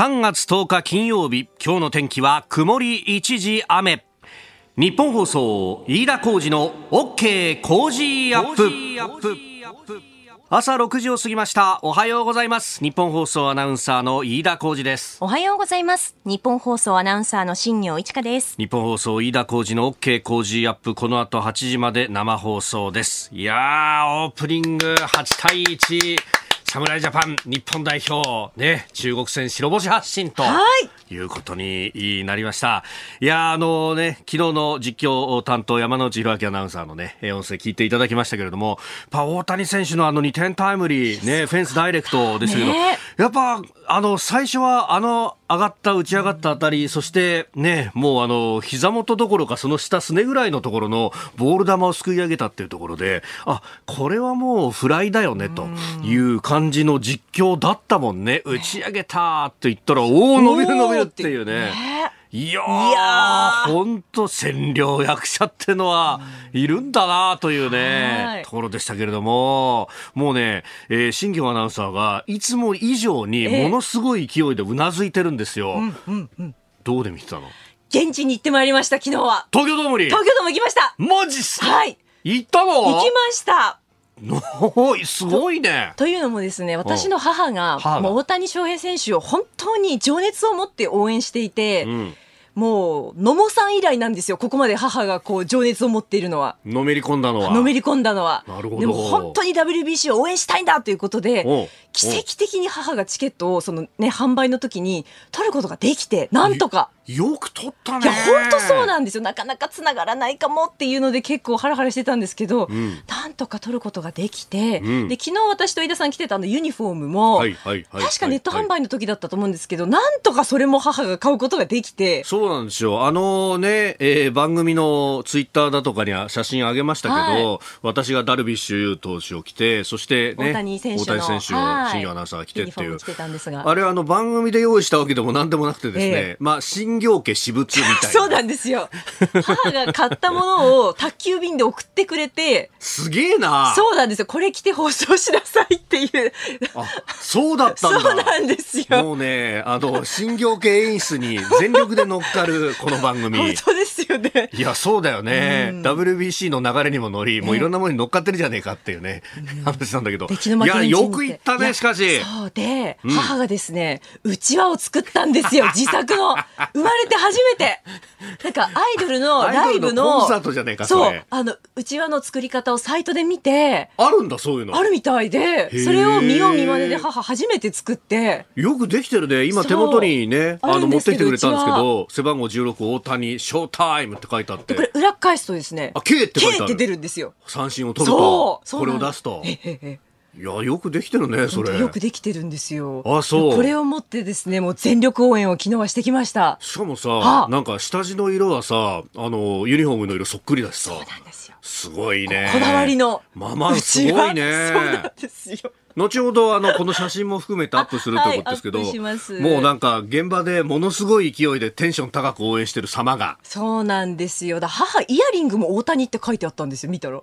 3月10日金曜日今日の天気は曇り一時雨。日本放送飯田浩二の OK 工事アップ。朝6時を過ぎました。おはようございます。日本放送アナウンサーの飯田浩二です。おはようございます。日本放送アナウンサーの新業一華です。日本放送飯田浩二の OK 工事アップ。この後8時まで生放送です。いやーオープニング8対1侍ジャパン日本代表、ね、中国戦白星発進と、いうことになりました。いやあのね、昨日の実況担当山内弘明アナウンサーのね、音声聞いていただきましたけれども、や大谷選手のあの2点タイムリー、ね、フェンスダイレクトですけど、ね、やっぱ、あの、最初はあの、上がった打ち上がったあたり、そしてね、もうあの、膝元どころかその下すねぐらいのところのボール球をすくい上げたっていうところで、あ、これはもうフライだよね、という感じの実況だったもんね。打ち上げたって言ったら、おお伸びる伸びるっていうね。いやー、本当占領役者ってのはいるんだなというね、ところでしたけれども、もうね、えー、新庄アナウンサーがいつも以上にものすごい勢いでうなずいてるんですよ。どうで見てたの？現地に行ってまいりました、昨日は。東京ドームに。東京ドーム行きました。マジっすはい。行ったの？行きました すごいね。と。というのもですね、私の母が、もう大谷翔平選手を本当に情熱を持って応援していて、うん。もう野茂さん以来なんですよここまで母がこう情熱を持っているのは。のめり込んだのは。のめり込んだのは。でも本当に WBC を応援したいんだということで奇跡的に母がチケットをそのね販売の時に取ることができてなんとかよく取ったね。いや本当そうなんですよ。なかなかつながらないかもっていうので結構ハラハラしてたんですけど、うん、なんとか取ることができて、うん、で昨日私と飯田さん来てたあのユニフォームも、はいはいはい、確かネット販売の時だったと思うんですけど、はい、なんとかそれも母が買うことができて。そうなんですよ。あのね、えー、番組のツイッターだとかには写真あげましたけど、はい、私がダルビッシュ有投手を着てそしてね大谷選手の選手を新庄アナウンサーが着てっていう。あれはあの番組で用意したわけでもなんでもなくてですね、えー、まあ新業家私物みたいな。そうなんですよ。母が買ったものを宅急便で送ってくれてすげえな。そうなんですよ。これ着て放送しなさいっていう。あそうだったんだ。そうなんですよ。もうねあの新業家演出に全力で乗っかるこの番組。本当ですよね。いやそうだよね、うん、WBC の流れにも乗りもういろんなものに乗っかってるじゃねえかっていうね、うん、話なんだけど。いやよく言ったねしかし。そうで、うん、母がですねうちわを作ったんですよ自作の れて初めて。なんかアイドルの ライブのコンサートじゃねえかそうあのうちわの作り方をサイトで見てあるんだそういうの。あるみたいでそれを見よう見まねで母初めて作って。よくできてるね。今手元にねあの持ってきてくれたんですけど背番号16大谷ショータイムって書いてあって。これ裏返すとですねあ K って書いてある。K って出るんですよ。三振を取ると。これを出すといやよくできてるねそれ。よくできてるんですよ。あそう。これをもってですねもう全力応援を昨日はしてきました。しかもさなんか下地の色はさあのユニフォームの色そっくりだしさ。そうなんですよ。すごいね。こだわりのまあまあすごいね。そうなんですよ。後ほどあのこの写真も含めてアップすると思うんですけど、はい、もうなんか現場でものすごい勢いでテンション高く応援してる様が。そうなんですよ。だ母イヤリングも大谷って書いてあったんですよ見たら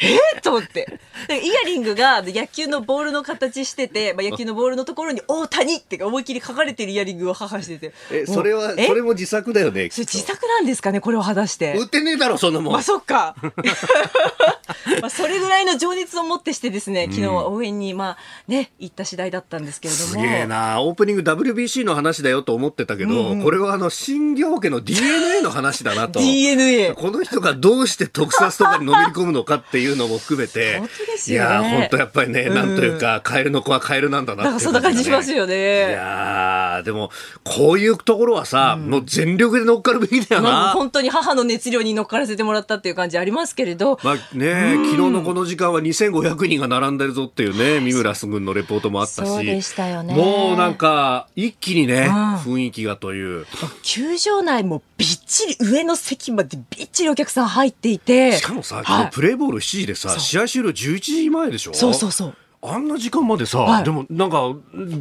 えー、と思って。イヤリングが野球のボールの形してて、まあ、野球のボールのところに大谷って思いっきり書かれてるイヤリングを母してて。え、それは、それも自作だよね。それ自作なんですかね、これを剥がして。売ってねえだろ、そんなもん。まあ、そっか。まあ、それぐらいの情熱を持ってしてですね、昨日は応援に、まあ、ね、行った次第だったんですけれども。すげえな。オープニング WBC の話だよと思ってたけど、うんうん、これはあの、新業家の DNA の話だなと。DNA。この人がどうして特撮とかにのめり込むのかっていうのも含めて、本当ですよ、ね、いや本当やっぱりね、うん、なんというかカエルの子はカエルなんだなって、ね、そんな感じしますよね。いやでもこういうところはさ、うん、もう全力で乗っかるべきだよな、まあ、本当に母の熱量に乗っからせてもらったっていう感じありますけれど。まあね、うん、昨日のこの時間は2500人が並んでるぞっていうね三村君のレポートもあったし。そうでしたよね。もうなんか一気にね、雰囲気がという。球場内もびっちり上の席までびっちりお客さん入っていて。しかもさ、はい、プレーボール7時でさ試合終了11時前でしょ？そうそうそう。あんな時間までさ、はい、でもなんか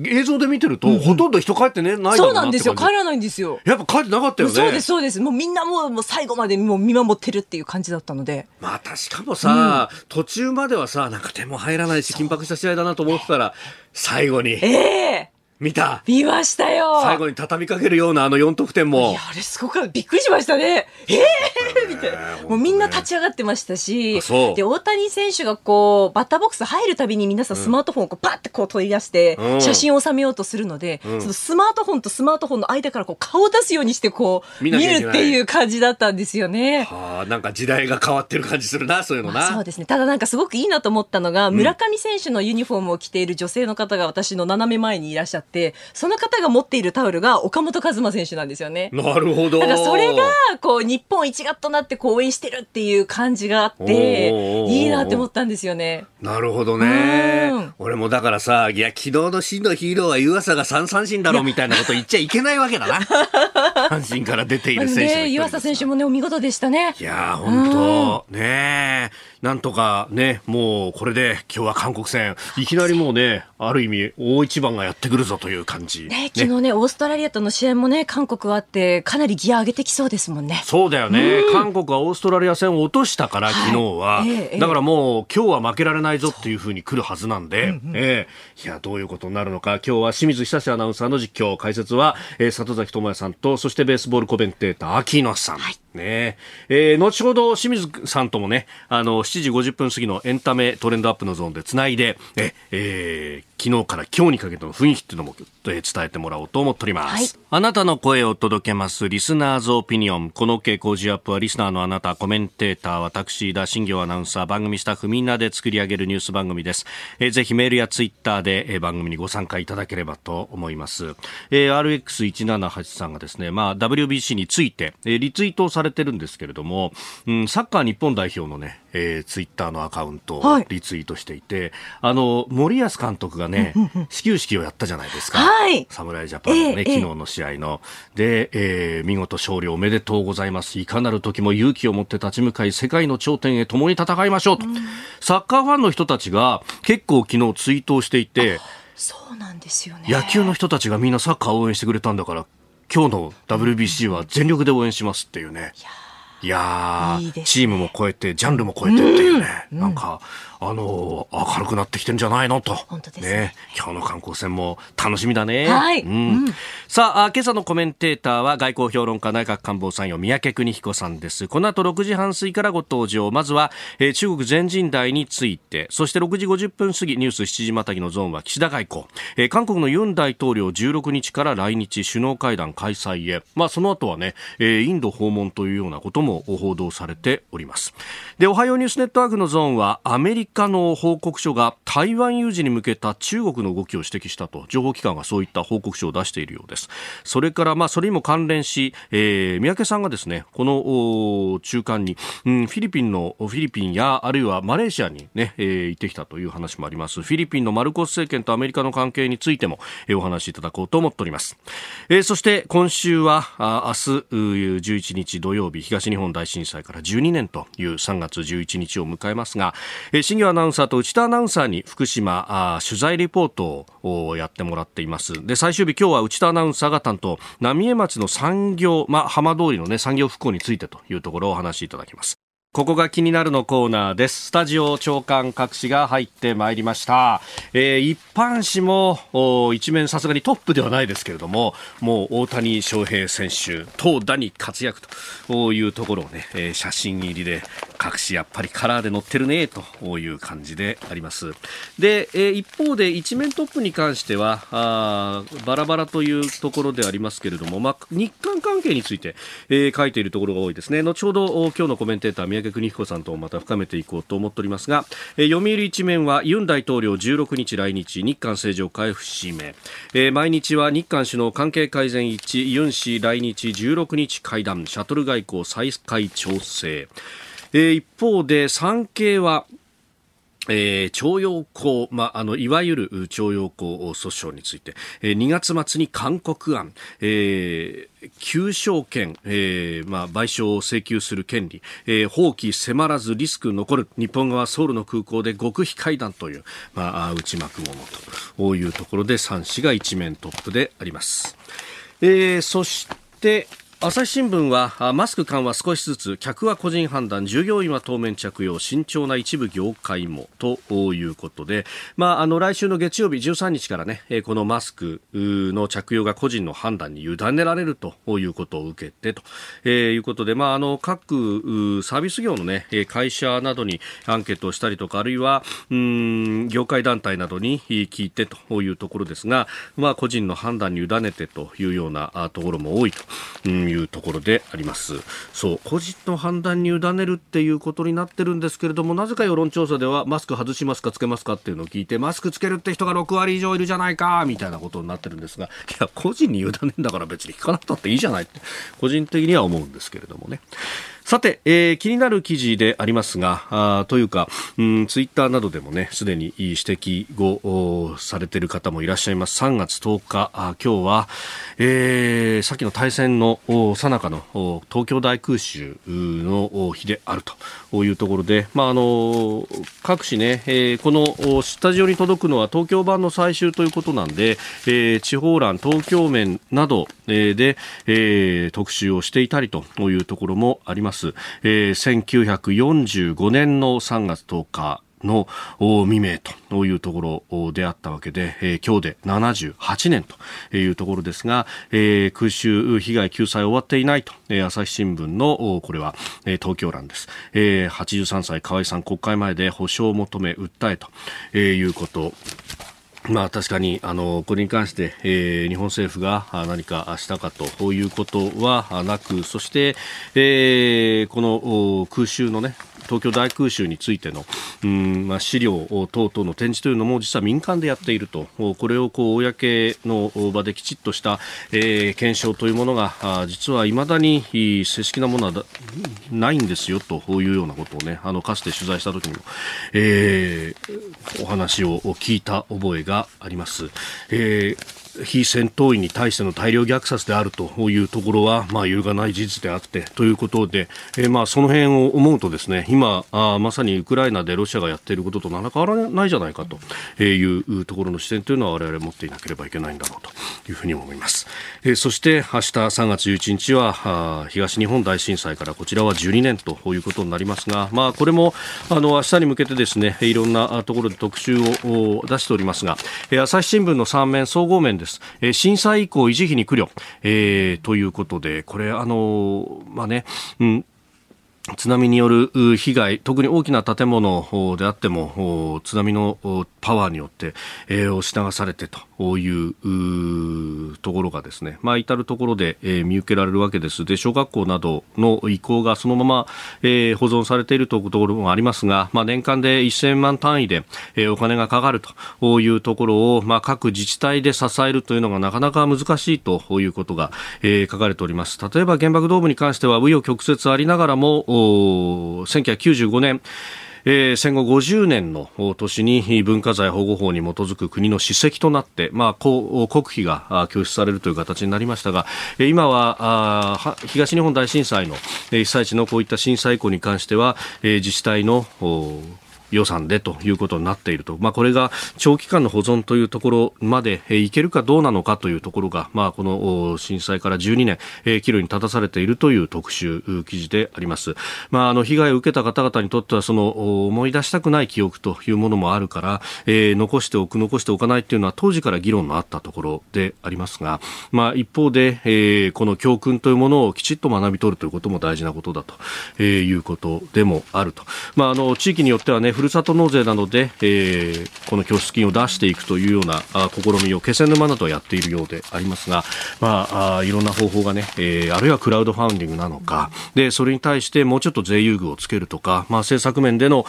映像で見てると、うんうん、ほとんど人帰ってねないそうなんですよ。帰らないんですよ。やっぱ帰ってなかったよね。そうですそうです。もうみんなもうもう最後までもう見守ってるっていう感じだったので。またしかもさ、うん、途中まではさなんか手も入らないし緊迫した試合だなと思ってたら最後に。ええー見た見ましたよ最後に畳みかけるようなあの4得点も。いや、あれすごかった。びっくりしましたね。ええー、みたいな。もうみんな立ち上がってましたし、で、大谷選手がこう、バッターボックス入るたびに皆さんスマートフォンをこうパッてこう取り出して、写真を収めようとするので、うん、そのスマートフォンとスマートフォンの間からこう顔を出すようにしてこう、見るっていう感じだったんですよね。はあ、なんか時代が変わってる感じするな、そういうのな。まあ、そうですね。ただなんかすごくいいなと思ったのが、村上選手のユニフォームを着ている女性の方が私の斜め前にいらっしゃって、その方が持っているタオルが岡本和真選手なんですよね。なるほど。だからそれが、こう、日本一丸となってこう応援してるっていう感じがあって、いいなって思ったんですよね。なるほどね。俺もだからさ、いや、昨日の真のヒーローは湯浅が三三振だろうみたいなこと言っちゃいけないわけだな。阪神から出ている選手、ね、湯浅選手もね、お見事でしたね。いや本当ねなんとかね、もうこれで今日は韓国戦、いきなりもうね、ある意味大一番がやってくるぞという感じ。ね、昨日ね、オーストラリアとの試合もね、韓国はあって、かなりギア上げてきそうですもんね。そうだよね。韓国はオーストラリア戦を落としたから、昨日は。だからもう今日は負けられないぞっていうふうに来るはずなんで、えー、いや、どういうことになるのか、今日は清水久志アナウンサーの実況、解説は、えー、里崎智也さんと、そしてベースボールコメンテーター、秋野さん。はい。ね。えー、後ほど清水さんともね、あの、7時50分過ぎのエンタメトレンドアップのゾーンでつないで、え、えー、昨日から今日にかけての雰囲気っていうのも、え伝えてもらおうと思っております、はい、あなたの声を届けますリスナーズオピニオン。この傾向ジアップはリスナーのあなた、コメンテーター、私、田新行アナウンサー、番組スタッフみんなで作り上げるニュース番組です。えー、ぜひメールやツイッターで、えー、番組にご参加いただければと思います。えー、RX178 さんがですね、まあ、WBC について、えー、リツイートされてるんですけれども、うん、サッカー日本代表のね、えー、ツイッターのアカウントをリツイートしていて、はい、あの、森保監督がね、始球式をやったじゃないですか。はい。侍ジャパンのね、えー、昨日の試合の。で、えー、見事勝利おめでとうございます。いかなる時も勇気を持って立ち向かい、世界の頂点へ共に戦いましょうと。うん、サッカーファンの人たちが結構昨日ツイートをしていて、そうなんですよね。野球の人たちがみんなサッカーを応援してくれたんだから、今日の WBC は全力で応援しますっていうね。いやいい、ね、チームも超えて、ジャンルも超えてっていうね、うん、なんか、あの明るくなってきてるんじゃないの？と。本当ですね、ね、今日の観光船も楽しみだね。はい。うん。うん、さあ、今朝のコメンテーターは外交評論家内閣官房参与三宅邦彦さんです。この後6時半過ぎからご登場。まずは、えー、中国全人代について、そして6時50分過ぎニュース7時またぎのゾーンは岸田外交。えー、韓国のユン大統領16日から来日首脳会談開催へ。まあ、その後はね、えー、インド訪問というようなことも報道されております。で、おはようニュースネットワークのゾーンはアメリカの報告書が台湾有事に向けた中国の動きを指摘したと。情報機関がそういった報告書を出しているようです。それからまあそれにも関連し、えー、三宅さんがですねこの中間に、うん、フィリピンのフィリピンやあるいはマレーシアにね、えー、行ってきたという話もあります。フィリピンのマルコス政権とアメリカの関係についても、えー、お話しいただこうと思っております、えー、そして今週はあ明日11日土曜日東日本本大震災から12年という3月11日を迎えますが、えー、新業アナウンサーと内田アナウンサーに福島あ取材リポートをやってもらっています。で最終日今日は内田アナウンサーが担当浪江町の産業、まあ、浜通りのね産業復興についてというところをお話しいただきます。ここが気になるのコーナーです。スタジオ長官各紙が入ってまいりました。えー、一般紙も一面さすがにトップではないですけれども、もう大谷翔平選手、投打に活躍というところをね、えー、写真入りで各紙やっぱりカラーで載ってるねという感じであります。で、えー、一方で一面トップに関してはあバラバラというところでありますけれども、まあ、日韓関係について、えー、書いているところが多いですね。後ほど今日のコメンテーター宅邦彦さんとまた深めていこうと思っておりますが、えー、読売一面はユン大統領16日来日日韓正常回復指名、えー、毎日は日韓首脳関係改善一致ユン氏来日16日会談シャトル外交再開調整、えー、一方で産経はえー、徴用工、まあ、あのいわゆる徴用工訴訟について、えー、2月末に勧告案、えー、求償権、えーまあ、賠償を請求する権利、えー、放棄迫らずリスク残る日本側ソウルの空港で極秘会談という、まあ、内幕ものというところで3紙が一面トップであります。えー、そして朝日新聞はマスク緩和少しずつ客は個人判断従業員は当面着用慎重な一部業界もということで、まあ、あの来週の月曜日13日からねこのマスクの着用が個人の判断に委ねられるということを受けてと、いうことで、まあ、あの各サービス業の、ね、会社などにアンケートをしたりとかあるいはうん業界団体などに聞いてというところですが、まあ、個人の判断に委ねてというようなところも多いというところであります。そう個人の判断に委ねるっていうことになってるんですけれどもなぜか世論調査ではマスク外しますかつけますかっていうのを聞いてマスクつけるって人が6割以上いるじゃないかみたいなことになってるんですがいや個人に委ねんだから別に聞かなくたっていいじゃないって個人的には思うんですけれどもね。さて、えー、気になる記事でありますが、あというか、うん、ツイッターなどでもね、すでに指摘をされている方もいらっしゃいます。3月10日、あ今日は、えー、さっきの対戦のさなかの東京大空襲の日であるというところで、まあ、あの各紙ね、えー、このスタジオに届くのは東京版の最終ということなんで、えー、地方欄、東京面などで、えー、特集をしていたりというところもあります。ます、えー、1945年の3月10日の未明というところであったわけで、今日で78年というところですが、空襲被害救済終わっていないと、朝日新聞のこれは、東京欄です、えー、83歳河合さん国会前で保証を求め訴えと、いうことまあ確かに、あの、これに関して、えー、日本政府が何かしたかということはなく、そして、えー、この空襲のね、東京大空襲についての、うんまあ、資料等々の展示というのも実は民間でやっているとこれをこう公の場できちっとした、えー、検証というものが実はいまだに正式なものはないんですよというようなことをねあのかつて取材した時にも、えー、お話を聞いた覚えがあります。えー非戦闘員に対しての大量虐殺であるというところは、まあ、揺るがない事実であってということで、えー、まあその辺を思うとですね今あまさにウクライナでロシアがやっていることと何ら変わらないじゃないかというところの視点というのは我々持っていなければいけないんだろうというふうに思います、えー、そして明日3月11日はあ東日本大震災からこちらは12年ということになりますが、まあ、これもあの明日に向けてですねいろんなところで特集を出しておりますが、えー、朝日新聞の3面総合面です。えー、震災以降維持費に苦慮、えー、ということで、これ、あのまあね、うん、津波による被害、特に大きな建物であっても、津波のパワーによって、えー、押し流されてとういうところがですね、まあ、至るところで、え、見受けられるわけです。で、小学校などの遺構がそのまま、え、保存されているというところもありますが、まあ、年間で1000万単位で、え、お金がかかるというところを、まあ、各自治体で支えるというのがなかなか難しいということが、え、書かれております。例えば原爆ドームに関しては、紆余曲折ありながらも、1995年、えー、戦後50年の年に文化財保護法に基づく国の史跡となって、まあ、国費が供出されるという形になりましたが、今は東日本大震災の被災地のこういった震災以降に関しては、自治体の予算でということになっていると、まあ、これが長期間の保存というところまでいけるかどうなのかというところが、まあ、この震災から12年、え岐路に立たされているという特集記事であります。まあ、あの被害を受けた方々にとってはその思い出したくない記憶というものもあるから、えー、残しておく残しておかないというのは当時から議論のあったところでありますが、まあ、一方で、えー、この教訓というものをきちっと学び取るということも大事なことだと、え、いうことでもあると、まあ、あの地域によってはねふるさと納税などで、えー、この拠出金を出していくというような試みを気仙沼などはやっているようでありますが、まあ、あいろんな方法がね、えー、あるいはクラウドファンディングなのかでそれに対してもうちょっと税優遇をつけるとか、まあ、政策面での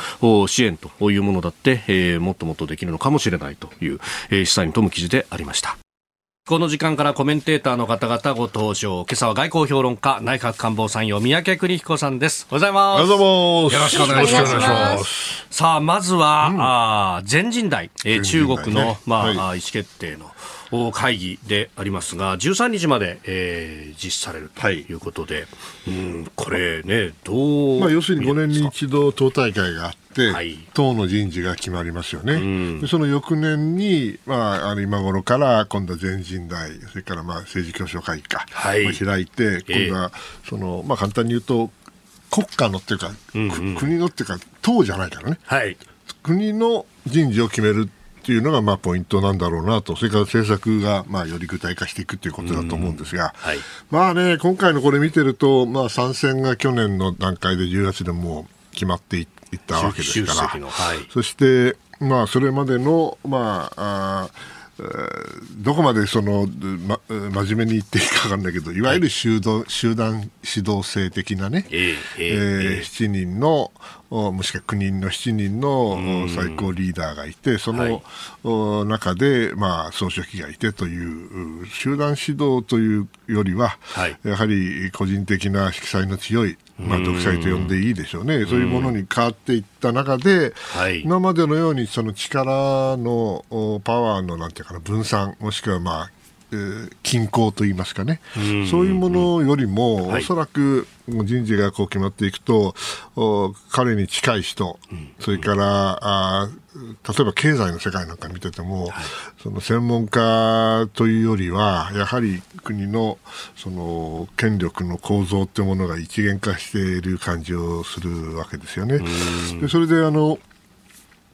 支援というものだって、えー、もっともっとできるのかもしれないという、えー、示唆に富む記事でありました。この時間からコメンテーターの方々ご登場。今朝は外交評論家、内閣官房参与、三宅邦彦さんです。おはようございます。おはようございます。よろしくお願いします。さあ、まずは、うん、あ全人代、えー、中国の、まあ、はい、意思決定の、会議でありますが、13日まで、えー、実施されるということで、はい、うんこれね、どうまあ、要するに5年に一度党大会があっ、はい、党の人事が決まりますよね、うん、でその翌年に、まあ、あの今頃から今度は全人代、それからまあ政治協商会議か、はい、開いて、今度はその、まあ、簡単に言うと、国家のっていうか、うんうん、国のっていうか、党じゃないからね、はい、国の人事を決めるっていうのがまあポイントなんだろうなと、それから政策がまあより具体化していくということだと思うんですが、はい、まあね、今回のこれ見てると、まあ、参戦が去年の段階で10月でも決まっていったわけですから、はい、そして、まあ、それまでの、まあ、あどこまでその、ま、真面目に言っていいか分かんないけどい。わゆる集団はい、集団指導性的なね、えー、えー、7人のもしくは9人の7人の最高リーダーがいてその、はい、中で、まあ、総書記がいてという集団指導というよりは、はい、やはり個人的な色彩の強いまあ、独裁と呼んでいいでしょうね、そういうものに変わっていった中で、はい、今までのようにその力のパワーのなんていうかな分散、もしくは、まあえー、均衡といいますかね、そういうものよりも、おそらく人事がこう決まっていくと、彼に近い人、それからあ例えば経済の世界なんか見てても、はい、その専門家というよりは、やはり国のその権力の構造というものが一元化している感じをするわけですよね。でそれであの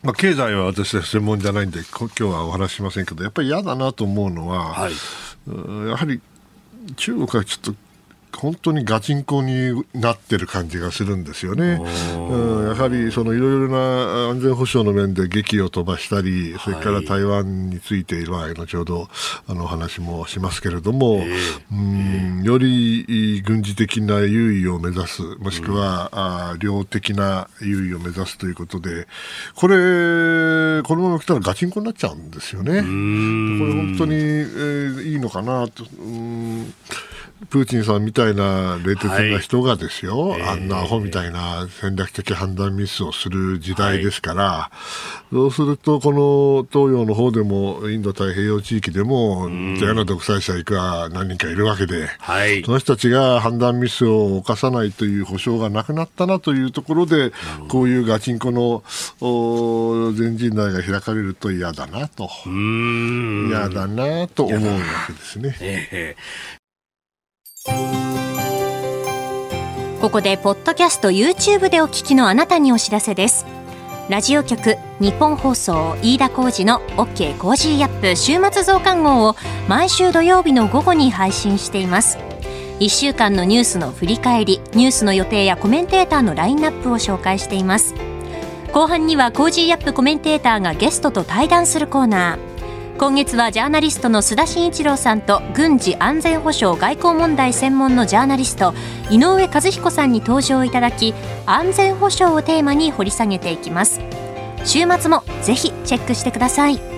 まあ、経済は私は専門じゃないんで今日はお話しませんけどやっぱり嫌だなと思うのは、はい、やはり中国はちょっと本当にガチンコになってる感じがするんですよね。うん、やはりそのいろいろな安全保障の面で劇を飛ばしたり、それから台湾については後ほどあの話もしますけれども、えー、うんより軍事的な優位を目指す、もしくは、うん、あ量的な優位を目指すということで、これ、このまま来たらガチンコになっちゃうんですよね。これ本当に、えー、いいのかなと。うんプーチンさんみたいな冷徹な人がですよ、はい、あんなアホみたいな戦略的判断ミスをする時代ですから、はい、そうすると、この東洋の方でも、インド太平洋地域でも、嫌な独裁者いくら何人かいるわけで、はい、その人たちが判断ミスを犯さないという保証がなくなったなというところで、こういうガチンコの全人代が開かれると嫌だなと、嫌だなと思うわけですね。えここでポッドキャスト YouTube でお聞きのあなたにお知らせです。ラジオ局日本放送飯田浩二の OK コージーアップ週末増刊号を毎週土曜日の午後に配信しています。1週間のニュースの振り返りニュースの予定やコメンテーターのラインナップを紹介しています。後半には Cozy up コメンテーターがゲストと対談するコーナー。今月はジャーナリストの須田慎一郎さんと軍事安全保障外交問題専門のジャーナリスト井上和彦さんに登場いただき安全保障をテーマに掘り下げていきます。週末もぜひチェックしてください。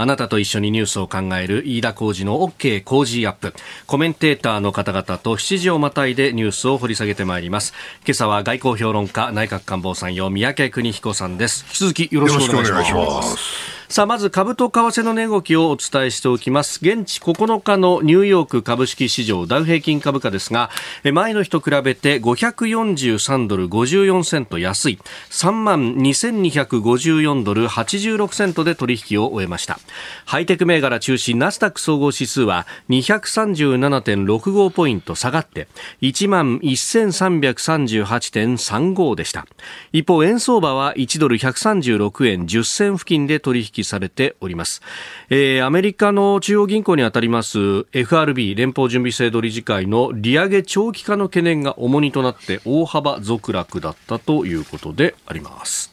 あなたと一緒にニュースを考える飯田浩二の OK 工事アップ。コメンテーターの方々と7時をまたいでニュースを掘り下げてまいります。今朝は外交評論家、内閣官房参与、三宅邦彦さんです。引き続きよろしくお願いします。さあ、まず株と為替の値動きをお伝えしておきます。現地9日のニューヨーク株式市場ダウ平均株価ですが、前の日と比べて543ドル54セント安い3万2254ドル86セントで取引を終えました。ハイテク銘柄中心ナスダック総合指数は237.65ポイント下がって1万1338.35でした。一方、円相場は1ドル136円10銭付近で取引されております、えー、アメリカの中央銀行にあたります FRB 連邦準備制度理事会の利上げ長期化の懸念が重荷となって大幅続落だったということであります。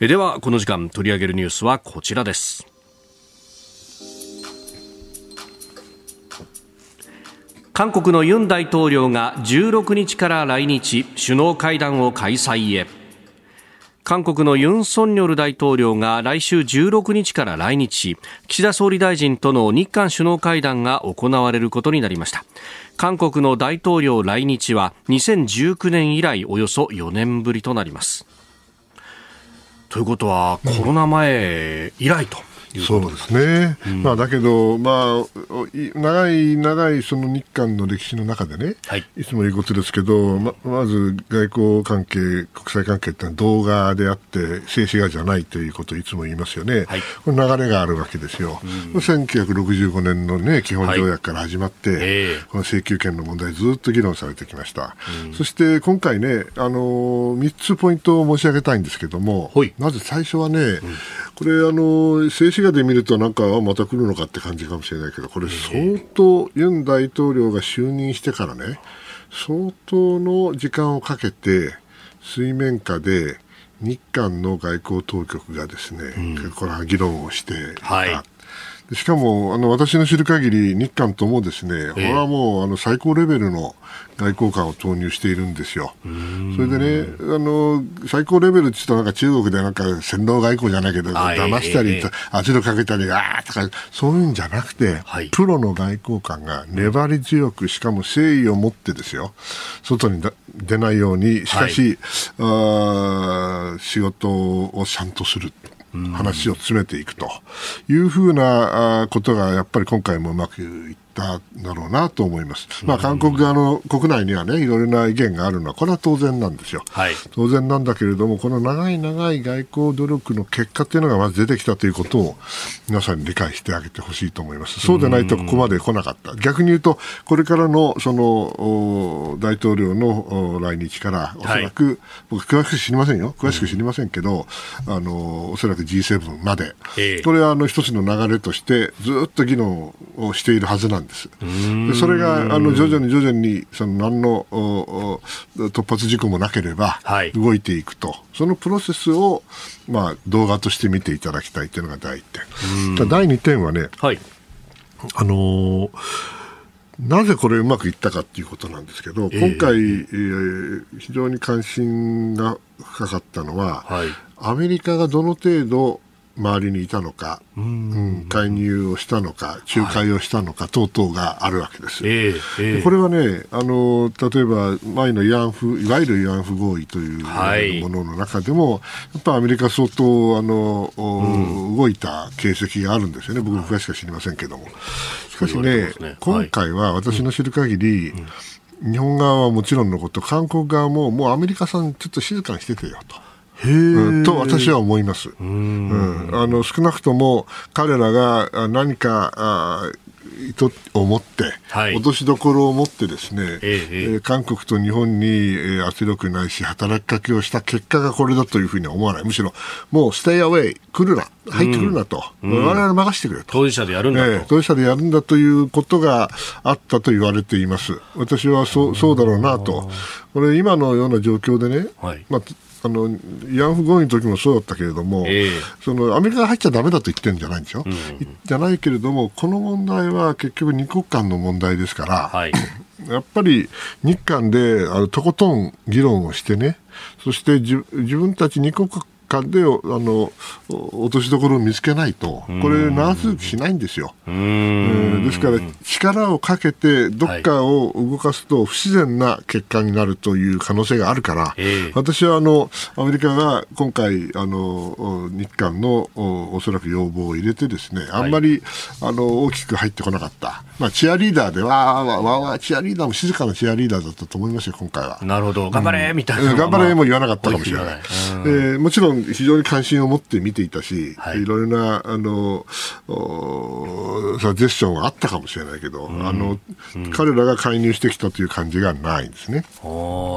ではこの時間取り上げるニュースはこちらです。韓国のユン大統領が16日から来日首脳会談を開催へ。韓国のユン・ソンニョル大統領が来週16日から来日し岸田総理大臣との日韓首脳会談が行われることになりました。韓国の大統領来日は2019年以来およそ4年ぶりとなります。ということはコロナ前以来と。そうですね、うん、まあ、だけど、まあ、長い長いその日韓の歴史の中でね、はい、いつも言うことですけど、ままず外交関係、国際関係ってのは動画であって、静止画じゃないということをいつも言いますよね、はい、これ流れがあるわけですよ、うん、1965年の、ね、基本条約から始まって、はいえ。ー、この請求権の問題、ずっと議論されてきました、うん、そして今回ね、あの3つポイントを申し上げたいんですけども、まず最初はね、これあの、静止画で見ると、なんか、また来るのかって感じかもしれないけど、これ、相当、ユン大統領が就任してからね、相当の時間をかけて、水面下で日韓の外交当局がですね、うん、これは議論をしてはい、しかもあの私の知る限り日韓ともですね、これはもうあの最高レベルの外交官を投入しているんですよ。それでね、あの、最高レベルって言うとなんか中国でなんか戦狼外交じゃないけど、騙したり、圧力かけたり、ああとか、そういうんじゃなくて、はい、プロの外交官が粘り強く、しかも誠意を持ってですよ、外に出ないように、しかし、はい、あ仕事をちゃんとする。話を詰めていくというふうなことがやっぱり今回もうまくいっただろうなと思います。まあ、韓国側の国内にはね、いろいろな意見があるのは、これは当然なんですよ。はい、当然なんだけれども、この長い長い外交努力の結果というのがまず出てきたということを、皆さんに理解してあげてほしいと思います。そうでないとここまで来なかった。逆に言うと、これからの、その、大統領の来日から、おそらく、はい、僕詳しく知りませんよ。詳しく知りませんけど、うん、あの、おそらく G7 まで、えー、これはあの一つの流れとして、ずっと議論をしているはずなんです。でそれがあの徐々に徐々にその何の突発事故もなければ動いていくと、はい、そのプロセスを、まあ、動画として見ていただきたいというのが第1点。第2点はね、はい、あのーなぜこれうまくいったかということなんですけど、今回、えー、非常に関心が深かったのは、はい、アメリカがどの程度周りにいたのか、うん、介入をしたのか、仲介をしたのか、等々があるわけです。えーえー、これはね、あの例えば前の慰安婦、いわゆる慰安婦合意というものの中でも、やっぱアメリカ相当あの、うん、動いた形跡があるんですよね、僕、詳しくは知りませんけども。しかしね、ね今回は私の知る限り、うん、日本側はもちろんのこと、韓国側ももうアメリカさん、ちょっと静かにしててよと。うん、と私は思います。うん、あの少なくとも彼らが何かあ意図を持って、はい、落としどころを持ってですね、ええ韓国と日本に、え圧力ないし働きかけをした結果がこれだというふうには思わない。むしろもうステイアウェイ来るな入ってくるなと、うん、我々任せてくれと。当事者でやるんだと、え当事者でやるんだということがあったと言われています。私はそうそうだろうなと。これ今のような状況でね、はい、まああの慰安婦合意の時もそうだったけれども、えー、そのアメリカが入っちゃだめだと言ってるんじゃないんですよ、うん、じゃないけれども、この問題は結局、二国間の問題ですから、はい、やっぱり日韓であのとことん議論をしてね、そして自分たち二国間であの落としどころを見つけないと、これ、長続きしないんですよ。ですから、力をかけてどっかを動かすと不自然な結果になるという可能性があるから、私はあのアメリカが今回、あの日韓のおそらく要望を入れて、ですねあんまり、あの大きく入ってこなかった、まあ、チアリーダーでわーわーわーチアリーダーも静かなチアリーダーだったと思いますよ、今回は。なるほど、頑張れみたいな、頑張れも言わなかったかもしれない。えー、もちろん非常に関心を持って見ていたし、はい、いろいろなあのサジェスションはあったかもしれないけど、うん、あの、うん、彼らが介入してきたという感じがないんですね。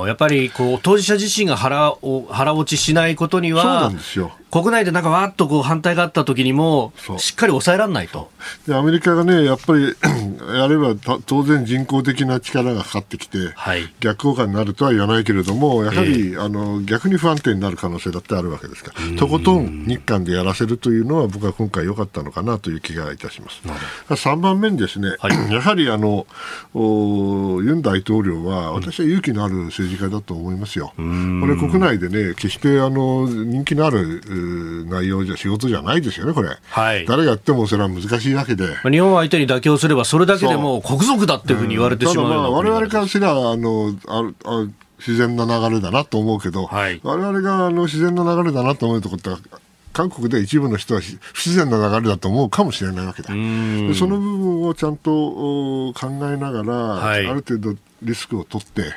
やっぱりこう当事者自身が腹を腹落ちしないことには、そうなんですよ。国内でなんかわっとこう反対があった時にも、しっかり抑えられないと。でアメリカがね、やっぱり やれば当然人工的な力がかかってきて、はい、逆効果になるとは言わないけれども、やはり、えー、あの逆に不安定になる可能性だってあるわけですから、とことん日韓でやらせるというのは、僕は今回良かったのかなという気がいたします。3番目にですね、はい、やはりあのユン大統領は、私は勇気のある政治家だと思いますよ。これ国内でね、決してあの人気のある内容じゃ仕事じゃないですよね、これ、はい、誰がやってもそれは難しいわけで、日本相手に妥協すれば、それだけでも国賊だっていうふうに言われてしまう、うん、われわれからすればあのああ自然な流れだなと思うけど、はい、我々があの自然な流れだなと思うところって韓国で一部の人は不自然な流れだと思うかもしれないわけだ。その部分をちゃんと考えながら、はい、ある程度リスクを取って、うん、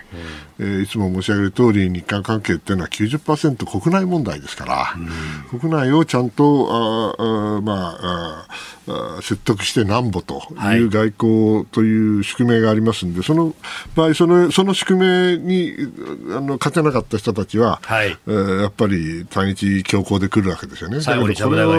えー、いつも申し上げる通り日韓関係っていうのは90%国内問題ですから、うん、国内をちゃんとああ、まあ、あ説得してなんぼという外交という宿命がありますんで、はい、その場合その、その宿命にあの勝てなかった人たちは、はい、えー、やっぱり対日強硬で来るわけですよね。最後にこれを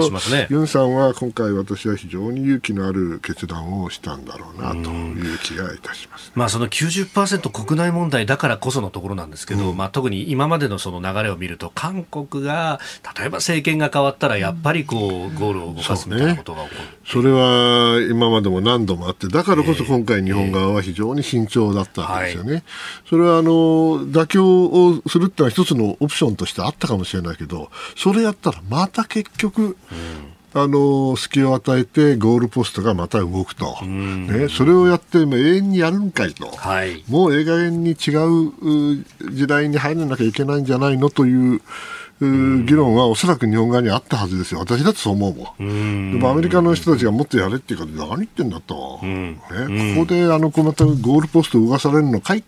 ユンさんは今回私は非常に勇気のある決断をしたんだろうなという気がいたします。まあその90 100%国内問題だからこそのところなんですけど、うん、まあ、特に今までのその流れを見ると韓国が例えば政権が変わったらやっぱりこうゴールを動かすみたいなことが起こる。そ、ね,、れは今までも何度もあってだからこそ今回日本側は非常に慎重だったわけですよね。えーはい、それはあの妥協をするってのは一つのオプションとしてあったかもしれないけどそれやったらまた結局、うんあの隙を与えてゴールポストがまた動くと、ね、それをやっても永遠にやるんかいと、はい、もうええ加減に違う時代に入らなきゃいけないんじゃないのという。議論はおそらく日本側にあったはずですよ、私だってそう思うもん、でもアメリカの人たちがもっとやれっていうか、何言ってんだと、ね、ここであのこうまたゴールポストを動かされるのかい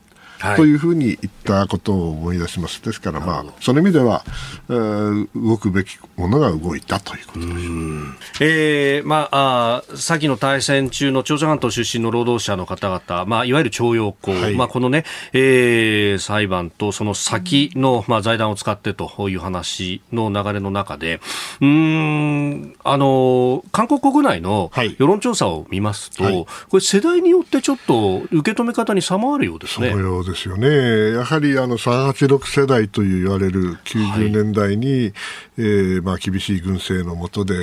というふうに言ったことを思い出します。ですから、まあ、その意味では、えー、動くべきものが動いたということです。えー、まあ、あ先の大戦中の朝鮮半島出身の労働者の方々、まあ、いわゆる徴用工、はい、まあ、このね、えー、裁判とその先の、まあ、財団を使ってという話の流れの中で、うん、あの、韓国国内の世論調査を見ますと、はい、これ世代によってちょっと受け止め方に差もあるようですね。そうですよね。やはりあの386世代と言われる90年代に、はい、えー、まあ厳しい軍政の下で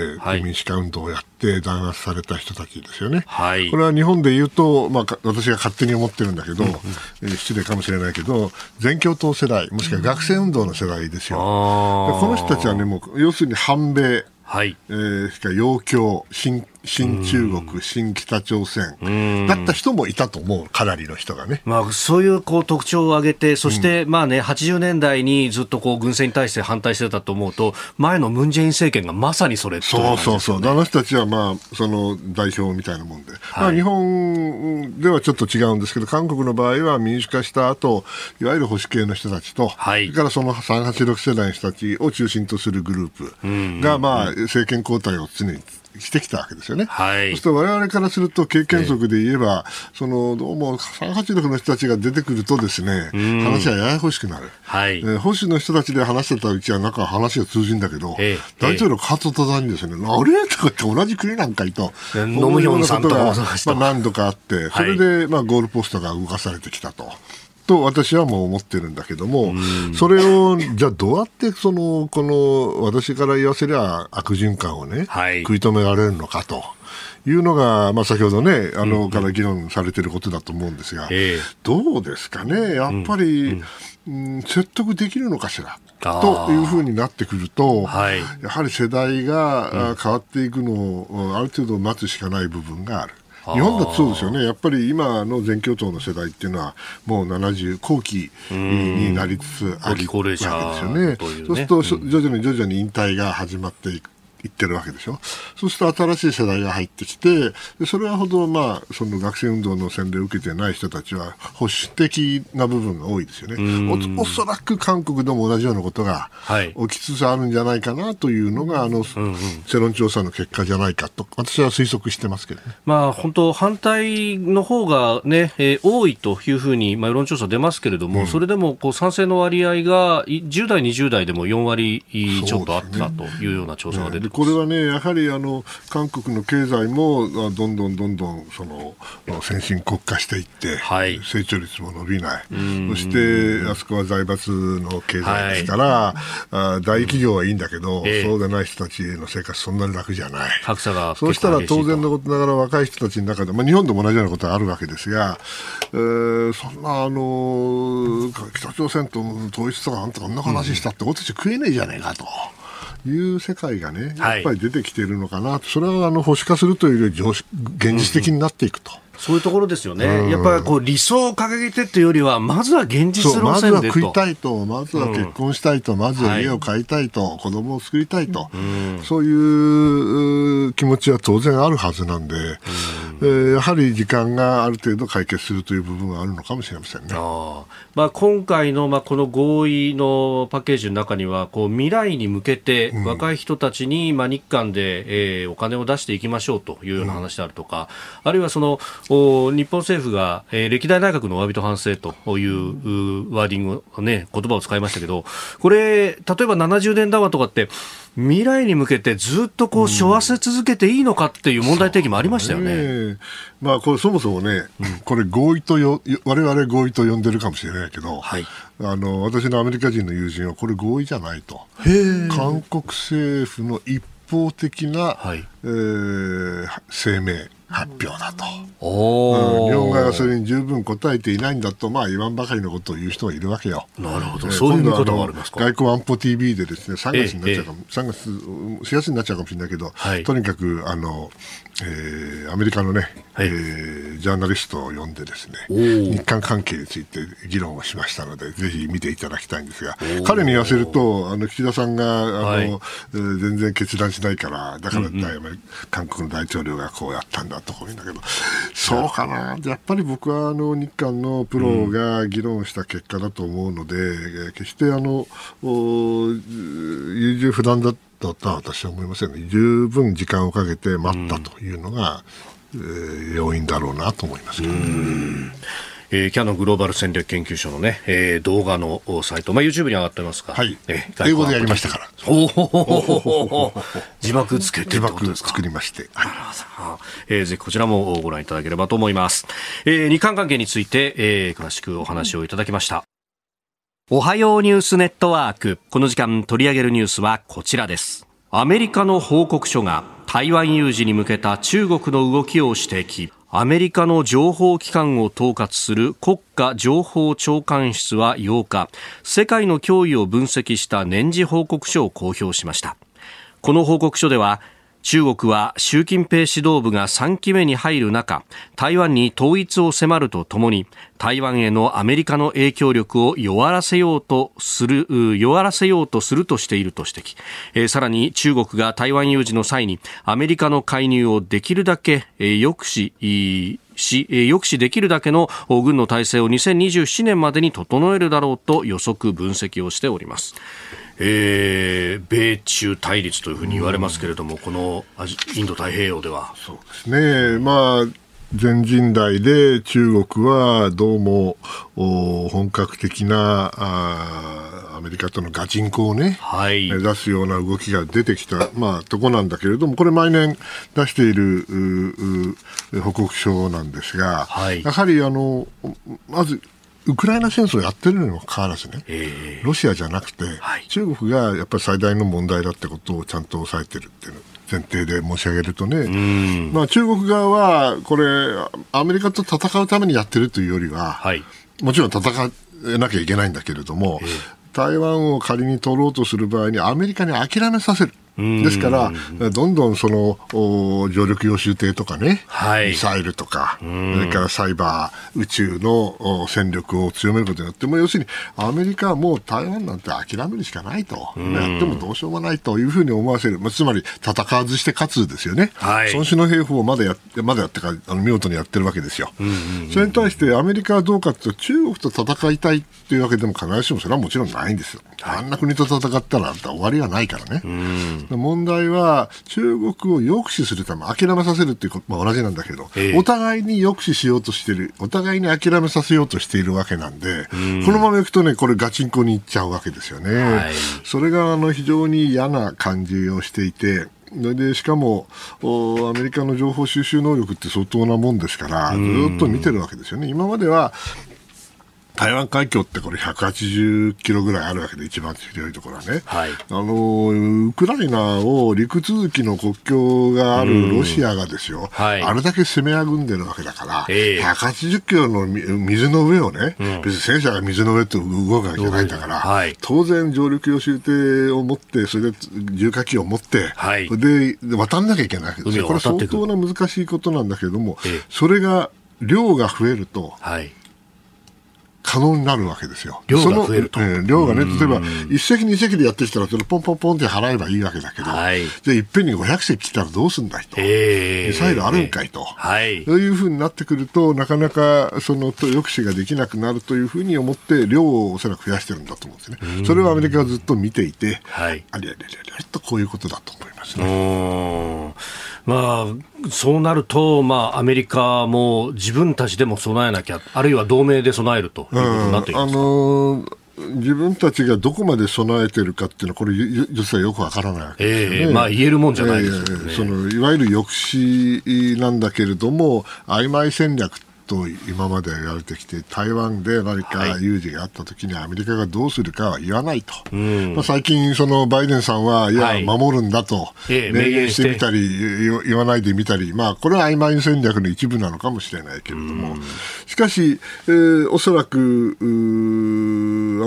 民主化運動をやって弾圧された人たちですよね。はい、これは日本で言うと、まあ私が勝手に思ってるんだけど、うん、えー、失礼かもしれないけど、全共闘世代、もしくは学生運動の世代ですよ。うん、この人たちはね、もう要するに反米、はい、えー、しか洋教、新新中国、新北朝鮮。だった人もいたと思う、かなりの人がね。まあ、そういうこう特徴を挙げて、そして、まあね、80年代にずっとこう軍政に対して反対してたと思うと、前のムン・ジェイン政権がまさにそれ、ね、そうそうそう、あの人たちは、まあ、その代表みたいなもんで、はい、まあ、日本ではちょっと違うんですけど、韓国の場合は民主化した後いわゆる保守系の人たちと、はい、それからその386世代の人たちを中心とするグループが、まあ、政権交代を常にしてきたわけですよね。はい、そして我々からすると経験則で言えば、えそのどうも386の人たちが出てくるとですね、話はややこしくなる。はい、えー、保守の人たちで話してたうちはなんか話が通じるんだけど、え大統領カート途端にですね、あれとかって同じ国なんかいと、ノムヒョンさんとかまあ、何度かあって、それで、まあ、ゴールポストが動かされてきたと。と私はもう思ってるんだけども、それをじゃあどうやってそのこの私から言わせりゃ悪循環をね、はい、食い止められるのかと。いうのが、まあ、先ほどね、あの、から議論されていることだと思うんですが、どうですかね、やっぱり、うん、説得できるのかしら？というふうになってくると、はい、やはり世代が変わっていくのをある程度待つしかない部分がある。日本だとそうですよね、やっぱり今の全共闘の世代っていうのは、もう70後期になりつつあるわけですよね。そうすると、徐々に徐々に引退が始まっていく。言ってるわけでしょ？そうすると新しい世代が入ってきて、それはほど、まあ、その学生運動の洗礼を受けてない人たちは保守的な部分が多いですよね。おおそらく韓国でも同じようなことが起きつつあるんじゃないかなというのが、あの、世論調査の結果じゃないかと、私は推測してますけどね。まあ、本当、反対の方がね、えー、多いというふうに、まあ、世論調査出ますけれども、うん、それでもこう賛成の割合が10代、20代でも4割ちょっとあったというような調査が出てこれはね、やはりあの韓国の経済もどんどんどんどんその先進国化していって、はい、成長率も伸びない、そしてあそこは財閥の経済ですから、はい、あ大企業はいいんだけど、えー、そうでない人たちの生活、そんなに楽じゃない。格差がそうしたら当然のことながら若い人たちの中で、まあ、日本でも同じようなことがあるわけですが、えー、そんなあの北朝鮮と統一とかあんたこんな話したってことじゃ食えねえじゃねえかと。いう世界がね、やっぱり出てきているのかな、はい、それはあの保守化するというより現実的になっていくと。そういうところですよね、うん、やっぱりこう理想を掲げてっていうよりは、まずは現実路まずは食いたいと、まずは結婚したいと、うん、まずは家を買いたいと、はい、子供を作りたいと、うん、そういう気持ちは当然あるはずなんで、うん、えー、やはり時間がある程度解決するという部分はあるのかもしれませんね。あまあ、今回の、まあ、この合意のパッケージの中にはこう未来に向けて若い人たちに、まあ、日韓で、えー、お金を出していきましょうというような話であるとか、あるいはそのお日本政府が、えー、歴代内閣のお詫びと反省というワーディング、ね、言葉を使いましたけど、これ、例えば70年代とかって、未来に向けてずっとこう、背負わせ続けていいのかっていう問題提起もありましたよね。うん、まあ、これそもそもね、うん、これ合意とよ、我々合意と呼んでるかもしれないけど、はい、あの、私のアメリカ人の友人はこれ合意じゃないと。韓国政府の一方的な、はい、えー、声明。発表だと、うん、日本側がそれに十分答えていないんだと、まあ、言わんばかりのことを言う人がいるわけよ。なるほど、えー、そういうことがありますか？外交安保 TV でですね3月になっちゃうかも、えー、3月、4月になっちゃうかもしれないけど、はい、とにかくあの、えー、アメリカのね、はい、えー、ジャーナリストを呼んでですね日韓関係について議論をしましたのでぜひ見ていただきたいんですが彼に言わせるとあの岸田さんがあの、はい、全然決断しないからだから、うんうん、韓国の大統領がこうやったんだとこういうんだけどそうかな。やっぱり僕はあの日韓のプロが議論した結果だと思うので、うん、決してあの優柔不断だだとは私は思いませんね。十分時間をかけて待ったというのが、うん、えー、要因だろうなと思いますけど、ね。えー、キャノングローバル戦略研究所のね、えー、動画のサイト、まあ、YouTube に上がってますかはい。えー、英語でやりましたから。おお字幕つけて字幕作りまして。はい、えー、ぜひこちらもご覧いただければと思います。えー、日韓関係について、えー、詳しくお話をいただきました。おはようニュースネットワーク。この時間取り上げるニュースはこちらです。アメリカの報告書が台湾有事に向けた中国の動きを指摘。アメリカの情報機関を統括する国家情報長官室は8日、世界の脅威を分析した年次報告書を公表しました。この報告書では、中国は習近平指導部が3期目に入る中、台湾に統一を迫るとともに、台湾へのアメリカの影響力を弱らせようとする、弱らせようとするとしていると指摘。えー、さらに中国が台湾有事の際にアメリカの介入をできるだけ、えー、抑止、し、抑止できるだけの軍の体制を2027年までに整えるだろうと予測分析をしております。えー、米中対立というふうに言われますけれども、うん、このインド太平洋では。そうですね。まあ全人代で中国はどうも本格的なあアメリカとのガチンコをね、はい、目指すような動きが出てきた、まあ、とこなんだけれども、これ毎年出している報告書なんですが、はい、やはりあのまずウクライナ戦争をやってるにもかかわらずね、えー、ロシアじゃなくて、はい、中国がやっぱり最大の問題だってことをちゃんと抑えてるっていう前提で申し上げるとね、まあ、中国側はこれ、アメリカと戦うためにやってるというよりは、はい、もちろん戦わなきゃいけないんだけれども、えー、台湾を仮に取ろうとする場合にアメリカに諦めさせる。ですから、どんどんその上陸用集艇とかね、はい、ミサイルとか、それからサイバー、宇宙の戦力を強めることによって、も要するにアメリカはもう台湾なんて諦めるしかないと、やってもどうしようもないというふうに思わせる、まあ、つまり戦わずして勝つですよね、はい、孫子の兵法をまだやまだやってかあの見事にやってるわけですよ、それに対してアメリカはどうかというと、中国と戦いたいというわけでも必ずしもそれはもちろんないんですよ。あんな国と戦ったら終わりはないからね。問題は中国を抑止するため、諦めさせるっていうこと、まあ、同じなんだけど、えー、お互いに抑止しようとしてる、お互いに諦めさせようとしているわけなんで、このままいくとね、これガチンコにいっちゃうわけですよね。はい、それがあの非常に嫌な感じをしていて、でしかもアメリカの情報収集能力って相当なもんですからずっと見てるわけですよね。今までは台湾海峡ってこれ180キロぐらいあるわけで一番広いところはね、はい、あのウクライナを陸続きの国境があるロシアがですよ、はい、あれだけ攻めあぐんでるわけだから、えー、180キロの水の上をね、うん、別に戦車が水の上と動くわけじゃないんだから、はい、当然上陸用終艇を持って、それで重火器を持って、はい、で渡んなきゃいけないわけですよ。これ相当な難しいことなんだけれども、えー、それが量が増えると、はい、可能になるわけですよ。量が増えると。えー、量がね、例えば、1隻2隻でやってきたら、それポンポンポンって払えばいいわけだけど、はい、じゃあいっぺんに500隻来たらどうすんだいと。ミサイルあるんかいと。はい。そういうふうになってくると、なかなか、その、抑止ができなくなるというふうに思って、量をおそらく増やしてるんだと思うんですね。それをアメリカがずっと見ていて、はい、ありゃりゃりゃりゃとこういうことだと思いますね。まあ、そうなると、まあ、アメリカも自分たちでも備えなきゃ、あるいは同盟で備えるということになっていますか、あのー自分たちがどこまで備えてるかっていうのは、これ、実はよくわからないわけですよね。えー、まあ、言えるもんじゃないですよね、えー、そのいわゆる抑止なんだけれども、曖昧戦略と今まで言われてきて台湾で何か有事があったときにアメリカがどうするかは言わないと、まあ、最近、そのバイデンさんはいや、守るんだと明言してみたり言わないでみたり、まあ、これは曖昧戦略の一部なのかもしれないけれども。しかし、えー、おそらくア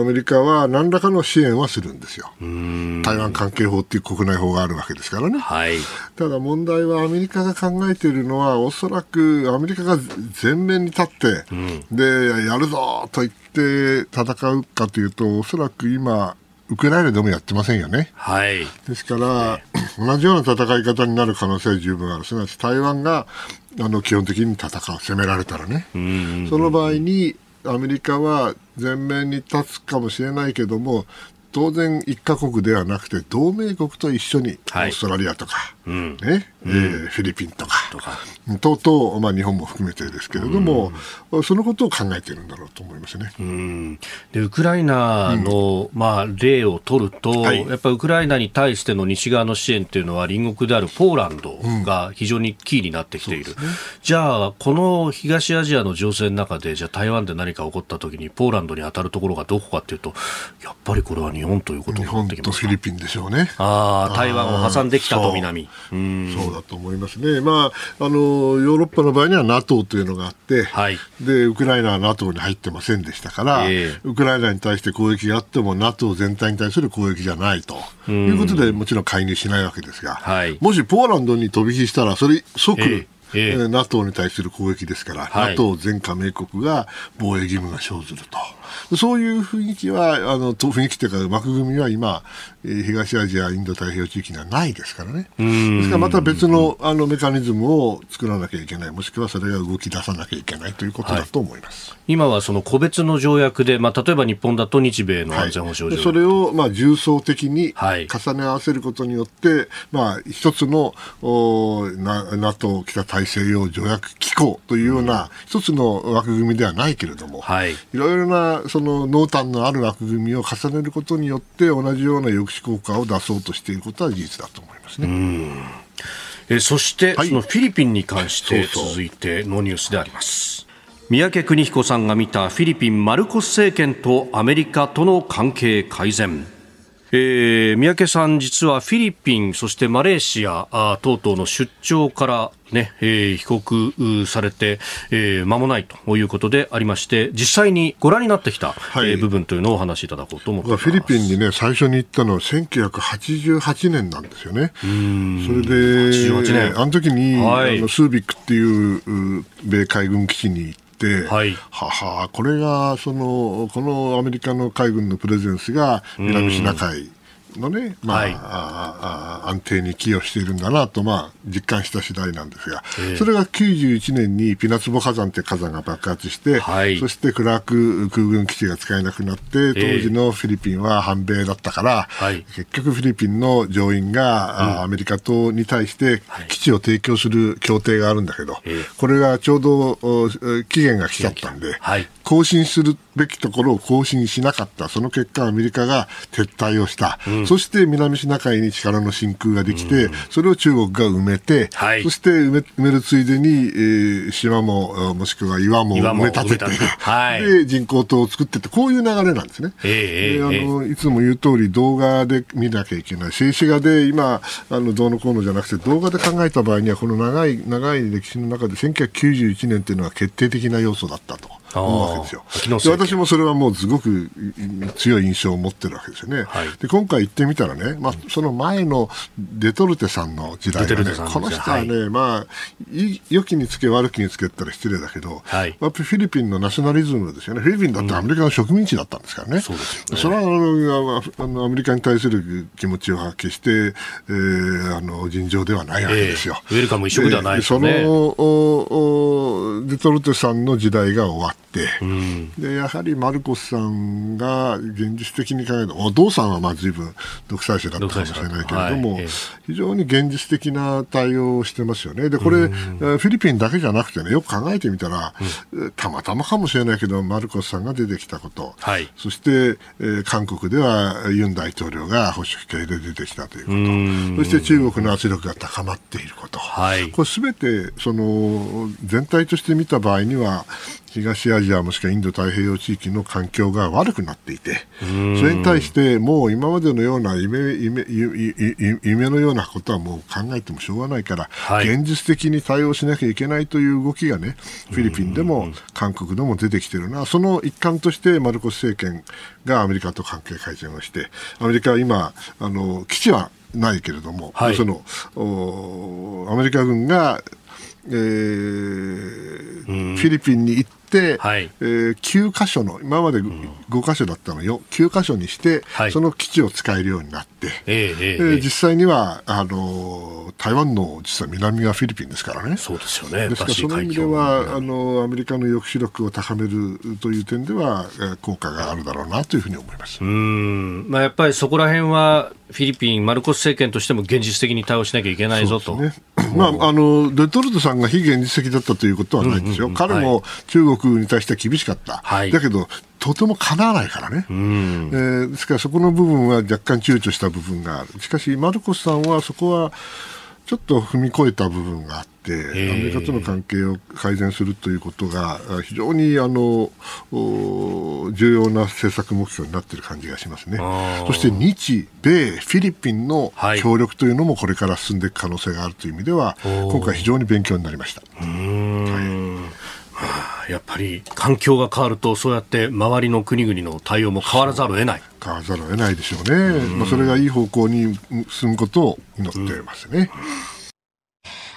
メリカは何らかの支援はするんですよ。台湾関係法っていう国内法があるわけですからね、はい、ただ問題はアメリカが考えているのはおそらくアメリカが全面面に立って、うん、でやるぞと言って戦うかというとおそらく今ウクライナでもやってませんよね。はい、ですから、同じような戦い方になる可能性は十分ある。すなわち台湾があの基本的に戦う、攻められたらね。その場合にアメリカは前面に立つかもしれないけども、当然一カ国ではなくて同盟国と一緒にオーストラリアとか、はい、ねうん、えー、フィリピンとかとか。と々、まあ、日本も含めてですけれども、うん、そのことを考えているんだろうと思いますね。うん、でウクライナの、うん、まあ、例を取ると、はい、やっぱりウクライナに対しての西側の支援というのは隣国であるポーランドが非常にキーになってきている、ね、じゃあこの東アジアの情勢の中でじゃあ台湾で何か起こった時にポーランドに当たるところがどこかというとやっぱりこれは日本ということになってきますフィリピンでしょうね。ああ、台湾を挟んできたと南。そう。そうだと思いますね。まあ、あの、ヨーロッパの場合には NATO というのがあって、はい、で、ウクライナは NATO に入ってませんでしたから、えー、ウクライナに対して攻撃があっても NATO 全体に対する攻撃じゃないと。いうことで、もちろん介入しないわけですが、はい、もしポーランドに飛び火したら、それ即、えーえー、NATO に対する攻撃ですから、はい、NATO 全加盟国が防衛義務が生ずると。そういう雰囲気は、あの雰囲気というか、枠組みは今、東アジア、インド太平洋地域にはないですからね。ですからまた別のあのメカニズムを作らなきゃいけない、もしくはそれが動き出さなきゃいけないということだと思います。はい、今はその個別の条約で、まあ、例えば日本だと日米の安全保障条約、はい、それをまあ重層的に重ね合わせることによって、まあ、一つのお NATO 北大西洋条約機構というような、一つの枠組みではないけれども、はい、いろいろなその濃淡のある枠組みを重ねることによって、同じような抑止効果を出そうとしていることは事実だと思いますね。えそして、はい、そのフィリピンに関して続いてのニュースであります。三宅邦彦さんが見たフィリピンマルコス政権とアメリカとの関係改善。えー、三宅さん、実はフィリピン、そしてマレーシアあ等々の出張からね、えー、帰国されて、えー、間もないということでありまして、実際にご覧になってきた、はい、えー、部分というのをお話しいただこうと思ってます。フィリピンにね、最初に行ったのは1988年なんですよね。それで、年あの時に、はい、あのスービックっていう米海軍基地に行って、はい、ははこれがそのこのアメリカの海軍のプレゼンスが南シナ海のね、まあ、はい、あ安定に寄与しているんだなと、まあ、実感した次第なんですが、えー、それが91年にピナツボ火山って火山が爆発して、はい、そしてクラーク空軍基地が使えなくなって、当時のフィリピンは反米だったから、えー、結局フィリピンの上院が、うん、アメリカとに対して基地を提供する協定があるんだけど、はい、これがちょうど期限が来ちゃったんで、はい、更新するべきところを更新しなかった、その結果、アメリカが撤退をした、うん、そして南シナ海に力の真空ができて、うん、それを中国が埋めて、はい、そして埋め埋めるついでに、えー、島も、もしくは岩も埋め立てて、はい、で人工島を作ってって、こういう流れなんですね。えー、あのいつも言う通り、動画で見なきゃいけない、静止画で今、あのどうのこうのじゃなくて、動画で考えた場合には、この長い長い歴史の中で、1991年というのは決定的な要素だったと。思うわけですよ。で私もそれはもうすごく強い印象を持ってるわけですよね。はい、で今回行ってみたらね、まあ、その前のデトルテさんの時代がね、この人はね、はい、まあ、良きにつけ悪きにつけったら失礼だけど、はい、やっぱりフィリピンのナショナリズムですよね。フィリピンだってアメリカの植民地だったんですからね。うん、そねそれはあのアメリカに対する気持ちを決して、えー、あの尋常ではないわけですよ。えー、ウェルカム一色ではないですね。そのおおデトルテさんの時代が終わって、うん、でやはりマルコスさんが現実的に考えるお父さんはまあ随分独裁者だったかもしれないけれども、はい、非常に現実的な対応をしてますよね。でこれ、うん、フィリピンだけじゃなくてねよく考えてみたら、うん、たまたまかもしれないけどマルコスさんが出てきたこと、はい、そして、えー、韓国ではユン大統領が保守系で出てきたということ。そして中国の圧力が高まっていること、はい、これすべてその全体として見た場合には東アジアもしくはインド太平洋地域の環境が悪くなっていてそれに対してもう今までのような夢夢夢のようなことはもう考えてもしょうがないから、はい、現実的に対応しなきゃいけないという動きがねフィリピンでも韓国でも出てきてるな。その一環としてマルコス政権がアメリカと関係改善をしてアメリカは今あの基地はないけれども、はい、そのアメリカ軍が、えー、フィリピンに行って、はい、えー、9箇所の今まで5箇所だったのよ。9箇所にして、はい、その基地を使えるようになって、えー、えー、実際にはあの台湾の実は南はフィリピンですからね。そうですよね。ですからその意味ではあのアメリカの抑止力を高めるという点では効果があるだろうなというふうに思います。うん、まあ、やっぱりそこら辺はフィリピン、マルコス政権としても現実的に対応しなきゃいけないぞと。ね、まあ、あのデトルトさんが非現実的だったということはないんですよ、うんうんうん、彼も中国に対して厳しかった、はい、だけど、とてもかなわないからね、うん、えー、ですからそこの部分は若干躊躇した部分がある、しかし、マルコスさんはそこはちょっと踏み越えた部分があって、アメリカとの関係を改善するということが非常にあの重要な政策目標になっている感じがしますね。そして日米、フィリピンの協力というのもこれから進んでいく可能性があるという意味では、今回非常に勉強になりました。はい。やっぱり環境が変わるとそうやって周りの国々の対応も変わらざるを得ない。変わらざるを得ないでしょうね、まあ、それがいい方向に進むことを祈っていますね。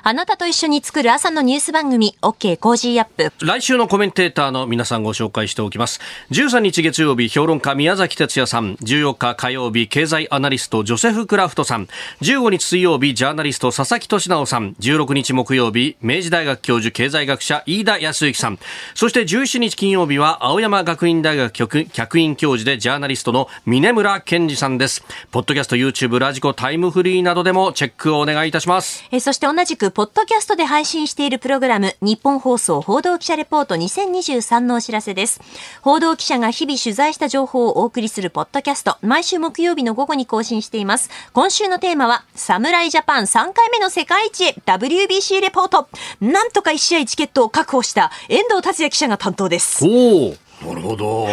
あなたと一緒に作る朝のニュース番組、OK Cozy up。来週のコメンテーターの皆さんご紹介しておきます。13日月曜日、評論家宮崎哲也さん。14日火曜日、経済アナリストジョセフ・クラフトさん。15日水曜日、ジャーナリスト佐々木俊直さん。16日木曜日、明治大学教授経済学者飯田康之さん。そして17日金曜日は、青山学院大学客員教授でジャーナリストの峰村健二さんです。ポッドキャスト、YouTube、ラジコ、タイムフリーなどでもチェックをお願いいたします。えそして同じくポッドキャストで配信しているプログラム、日本放送報道記者レポート2023のお知らせです。報道記者が日々取材した情報をお送りするポッドキャスト、毎週木曜日の午後に更新しています。今週のテーマは、侍ジャパン3回目の世界一へ WBC レポート。なんとか1試合チケットを確保した遠藤達也記者が担当です。おおなるほど。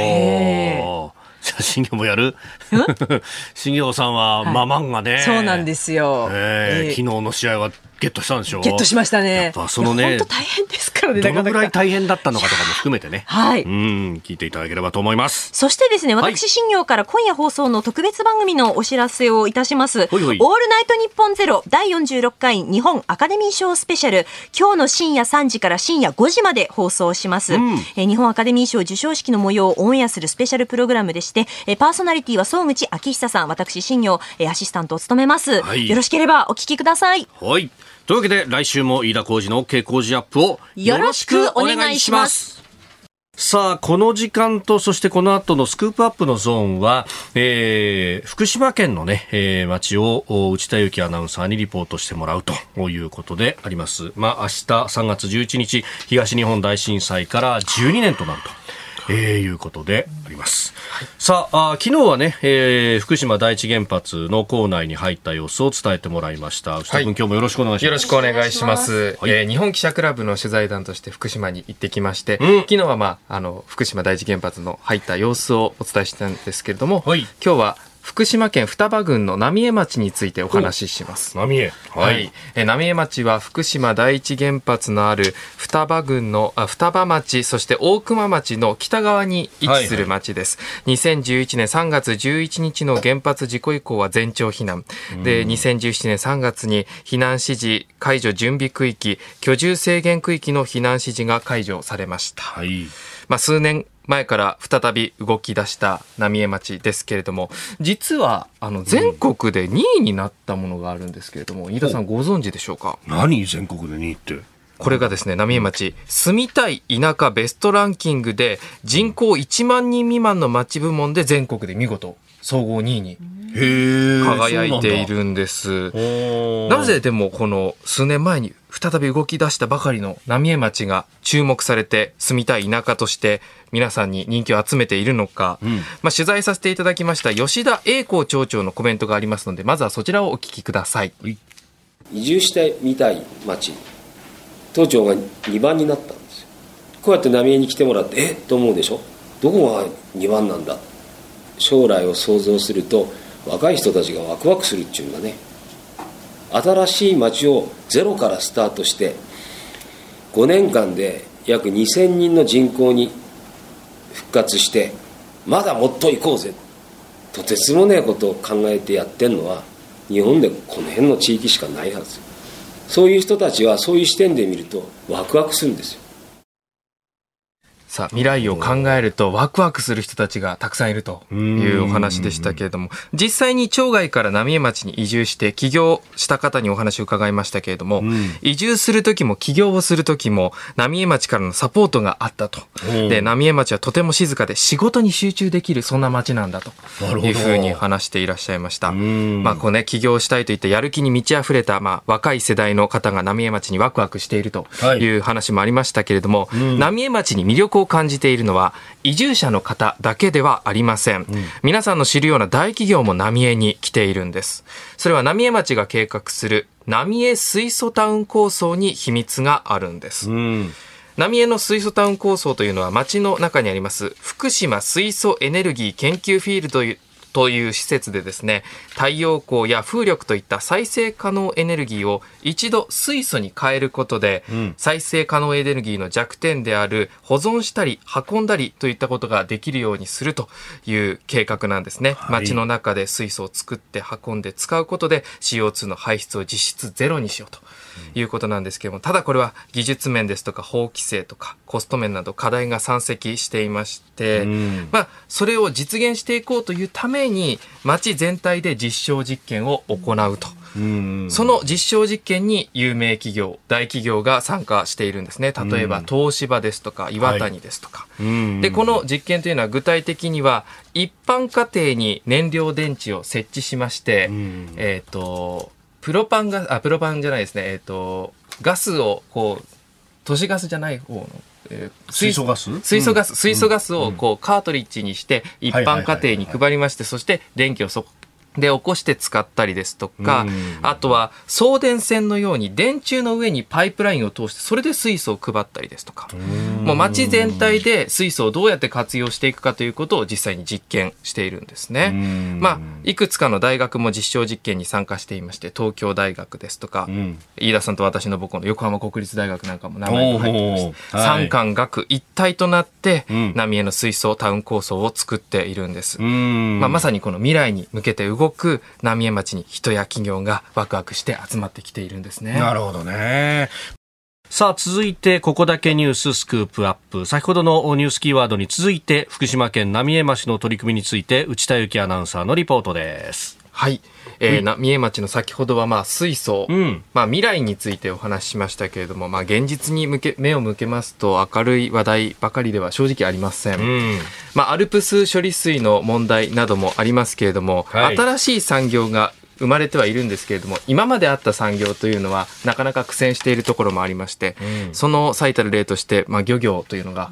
じゃあ、新業もやる？新業さんは、まあ、漫画ね。そうなんですよ。えー、昨日の試合はゲットしたんでしょ？ゲットしましたね。そのね、本当大変ですからね。どのぐらい大変だったのかとかも含めてね。はい。うん、聞いていただければと思います。そしてですね、私、新業から今夜放送の特別番組のお知らせをいたします。ほいほいオールナイトニッポンゼロ第46回日本アカデミー賞スペシャル、今日の深夜3時から深夜5時まで放送します。うん、え日本アカデミー賞授賞式の模様をオンエアするスペシャルプログラムでして、えパーソナリティは総口昭久さん、私、新業、えアシスタントを務めます、はい。よろしければお聞きください。はい。というわけで来週も飯田浩二の OK 工事アップをよろしくお願いします。さあ、この時間と、そしてこの後のスクープアップのゾーンは、えー、福島県のね、えー、街を内田幸アナウンサーにリポートしてもらうということであります。まあ、明日3月11日、東日本大震災から12年となると。えー、いうことであります。はい、さああ、昨日はね、えー、福島第一原発の構内に入った様子を伝えてもらいました。内田君、はい、今日もよろしくお願いします。よろしくお願いします。はい、えー、日本記者クラブの取材団として福島に行ってきまして、うん、昨日はまあ、あの、福島第一原発の入った様子をお伝えしたんですけれども、はい、今日は福島県双葉郡の浪江町についてお話しします。浪江。はい。え浪江町は福島第一原発のある双葉郡のあ双葉町、そして大熊町の北側に位置する町です。はい、2011年3月11日の原発事故以降は全町避難。で、2017年3月に避難指示解除準備区域、居住制限区域の避難指示が解除されました。はい。まあ、数年前から再び動き出した浪江町ですけれども、実はあの全国で2位になったものがあるんですけれども、飯田さんご存知でしょうか？何？全国で2位って。これがですね、浪江町、住みたい田舎ベストランキングで人口1万人未満の町部門で全国で見事総合2位に輝いているんです。なぜでもこの数年前に再び動き出したばかりの浪江町が注目されて住みたい田舎として皆さんに人気を集めているのか、うん、まあ、取材させていただきました吉田栄光町長のコメントがありますのでまずはそちらをお聞きください。移住してみたい町都庁が2番になったんですよ。こうやって浪江に来てもらってえっと思うでしょ？どこが2番なんだ？将来を想像すると若い人たちがワクワクするっていうんだね新しい町をゼロからスタートして5年間で約2000人の人口に復活してまだもっと行こうぜ。とてつもねえことを考えてやってんのは日本でこの辺の地域しかないはず。そういう人たちはそういう視点で見るとワクワクするんですよ。さあ、未来を考えるとワクワクする人たちがたくさんいるというお話でしたけれども、実際に町外から浪江町に移住して起業した方にお話を伺いましたけれども、移住する時も起業をする時も浪江町からのサポートがあったと。で、浪江町はとても静かで仕事に集中できるそんな町なんだと。いうふうに話していらっしゃいました。まあ、こうね、起業したいといったやる気に満ち溢れた、まあ、若い世代の方が浪江町にワクワクしているとい。う話もありましたけれども、浪江町に魅力をを感じているのは移住者の方だけではありません、うん、皆さんの知るような大企業も浪江に来ているんです。それは浪江町が計画する浪江水素タウン構想に秘密があるんです、うん。浪江の水素タウン構想というのは町の中にあります福島水素エネルギー研究フィールドという施設でですね太陽光や風力といった再生可能エネルギーを一度水素に変えることで、うん、再生可能エネルギーの弱点である保存したり運んだりといったことができるようにするという計画なんですね、はい、街の中で水素を作って運んで使うことで CO2 の排出を実質ゼロにしようということなんですけれども、ただこれは技術面ですとか法規制とかコスト面など課題が山積していまして、まあ、それを実現していこうというために、町全体で実証実験を行うと。その実証実験に有名企業、大企業が参加しているんですね。例えば、東芝ですとか、岩谷ですとか。はい、で、この実験というのは具体的には、一般家庭に燃料電池を設置しまして、えっ、ー、と、プロパンが、あ、プロパンじゃないですね。えっ、ー、と、ガスを、こう、都市ガスじゃない方の、えー、水素ガス？水素ガス、水素ガスをこう、カートリッジにして、一般家庭に配りまして、そして電気をそで起こして使ったりですとか、あとは送電線のように電柱の上にパイプラインを通してそれで水素を配ったりですとか、もう街全体で水素をどうやって活用していくかということを実際に実験しているんですね。まあ、いくつかの大学も実証実験に参加していまして、東京大学ですとか、うん、飯田さんと私の母校の横浜国立大学なんかも名前が入ってまして、三官学一体となって、浪江の水素タウン構想を作っているんです。まあ、まさにこの未来に向けて動動く浪江町に人や企業がワクワクして集まってきているんですね。なるほどね。さあ、続いて、ここだけニューススクープアップ。先ほどのニュースキーワードに続いて、福島県浪江町の取り組みについて、内田幸アナウンサーのリポートです。はい。えー、浪江町の先ほどはまあ水素、うん、まあ未来についてお話ししましたけれども、まあ現実に向け、目を向けますと明るい話題ばかりでは正直ありません。うん、まあアルプス処理水の問題などもありますけれども、はい、新しい産業が生まれてはいるんですけれども今まであった産業というのはなかなか苦戦しているところもありまして、うん、その最たる例として、まあ、漁業というのが、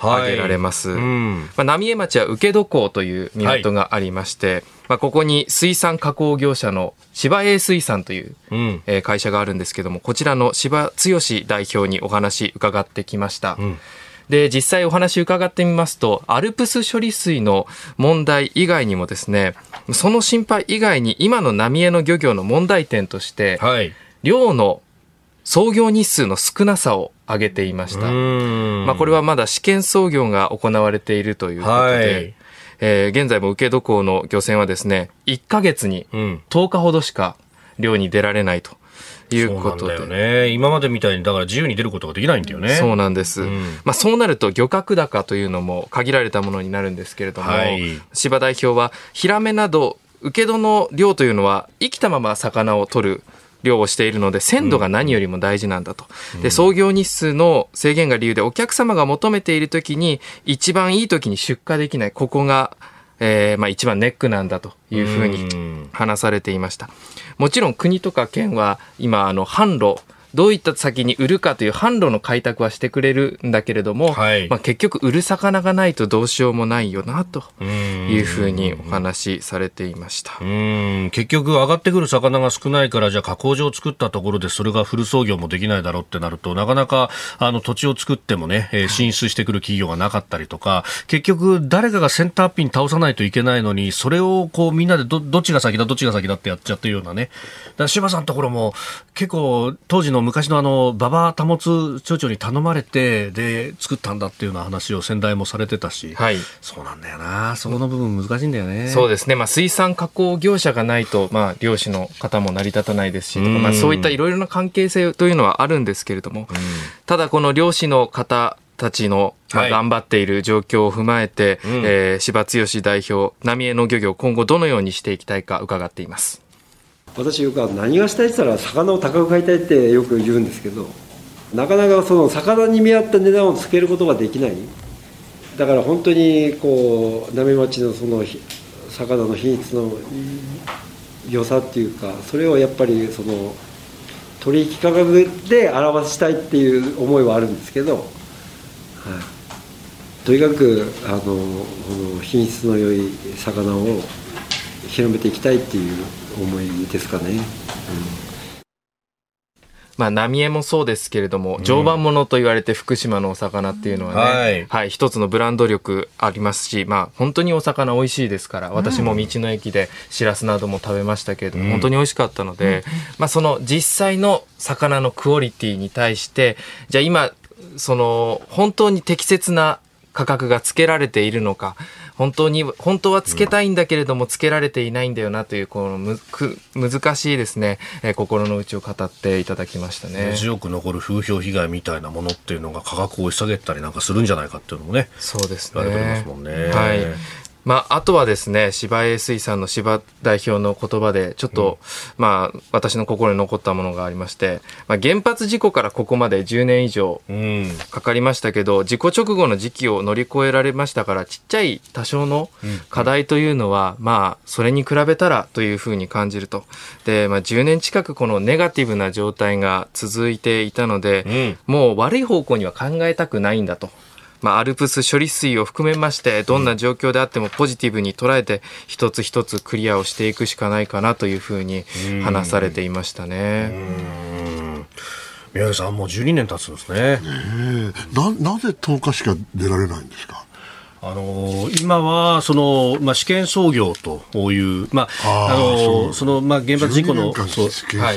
挙げられます、はいうん、まあ、浪江町は請戸港という港がありまして、はい、まあ、ここに水産加工業者の芝栄水産という、うん、えー、会社があるんですけどもこちらの芝剛代表にお話伺ってきました、うん。で、実際お話伺ってみますと、アルプス処理水の問題以外にもですね、その心配以外に今の浪江の漁業の問題点として、はい、漁の操業日数の少なさを挙げていました。まあ、これはまだ試験操業が行われているということで、はい、えー、現在も請戸港の漁船はですね、1ヶ月に10日ほどしか漁に出られないと。いうことで。ね。今までみたいに、だから自由に出ることができないんだよね。そうなんです。うん、まあそうなると漁獲高というのも限られたものになるんですけれども、はい、柴代表は、ヒラメなど、受け戸の量というのは生きたまま魚を取る漁をしているので鮮度が何よりも大事なんだと、で操業日数の制限が理由でお客様が求めている時に一番いい時に出荷できないここが、えーまあ、一番ネックなんだというふうに話されていました。もちろん国とか県は今あの販路どういった先に売るかという販路の開拓はしてくれるんだけれども、はい、まあ、結局売る魚がないとどうしようもないよなというふうにお話しされていました。うん。結局上がってくる魚が少ないからじゃあ加工場を作ったところでそれがフル操業もできないだろうってなるとなかなかあの土地を作ってもね、えー、進出してくる企業がなかったりとか結局誰かがセンターピン倒さないといけないのにそれをこうみんなでどどっちが先だどっちが先だってやっちゃってるようなね。だから柴さんのところも結構当時の昔のあの馬場保町長に頼まれてで作ったんだっていうような話を先代もされてたし、はい、そうなんだよな。そこの部分難しいんだよね。そうですね、まあ、水産加工業者がないと、まあ、漁師の方も成り立たないですしまあ、そういったいろいろな関係性というのはあるんですけれども、ただこの漁師の方たちの、まあ、頑張っている状況を踏まえて、はい、えー、柴剛代表浪江の漁業今後どのようにしていきたいか伺っています。私よく何がしたいって言ったら魚を高く買いたいってよく言うんですけどなかなかその魚に見合った値段をつけることができない。だから本当にこう浪町のその魚の品質の良さっていうかそれをやっぱりその取引価格で表したいっていう思いはあるんですけど、はい、とにかくあのこの品質の良い魚を広めていきたいっていう思いですかね。うん。まあ、浪江もそうですけれども、常磐ものと言われて福島のお魚っていうのはね、はい、はい、一つのブランド力ありますし、まあ、本当にお魚美味しいですから、私も道の駅でしらすなども食べましたけれども、うん、本当に美味しかったので、まあ、その実際の魚のクオリティに対して、じゃあ今、その、本当に適切な価格がつけられているのか、本当に、本当はつけたいんだけれども、つけられていないんだよなという、このむく難しいですね、えー、心の内を語っていただきましたね。強く残る風評被害みたいなものっていうのが価格を押し下げたりなんかするんじゃないかっていうのもね、そうですね。言われてますもんね。はい。まあ、あとはですね、芝江水産の芝代表の言葉で、ちょっと、うん、まあ、私の心に残ったものがありまして、まあ、原発事故からここまで10年以上かかりましたけど、うん、事故直後の時期を乗り越えられましたから、ちっちゃい多少の課題というのは、うん、まあ、それに比べたらというふうに感じると。で、まあ、10年近くこのネガティブな状態が続いていたので、もう悪い方向には考えたくないんだと。まあ、アルプス処理水を含めましてどんな状況であってもポジティブに捉えて一つ一つクリアをしていくしかないかなというふうに話されていましたね。宮根さんもう12年経つんですね。ねななぜ10日しか出られないんですか？あの今はその、まあ、試験操業という、まああのそのまあ、原発事故のそう、はい、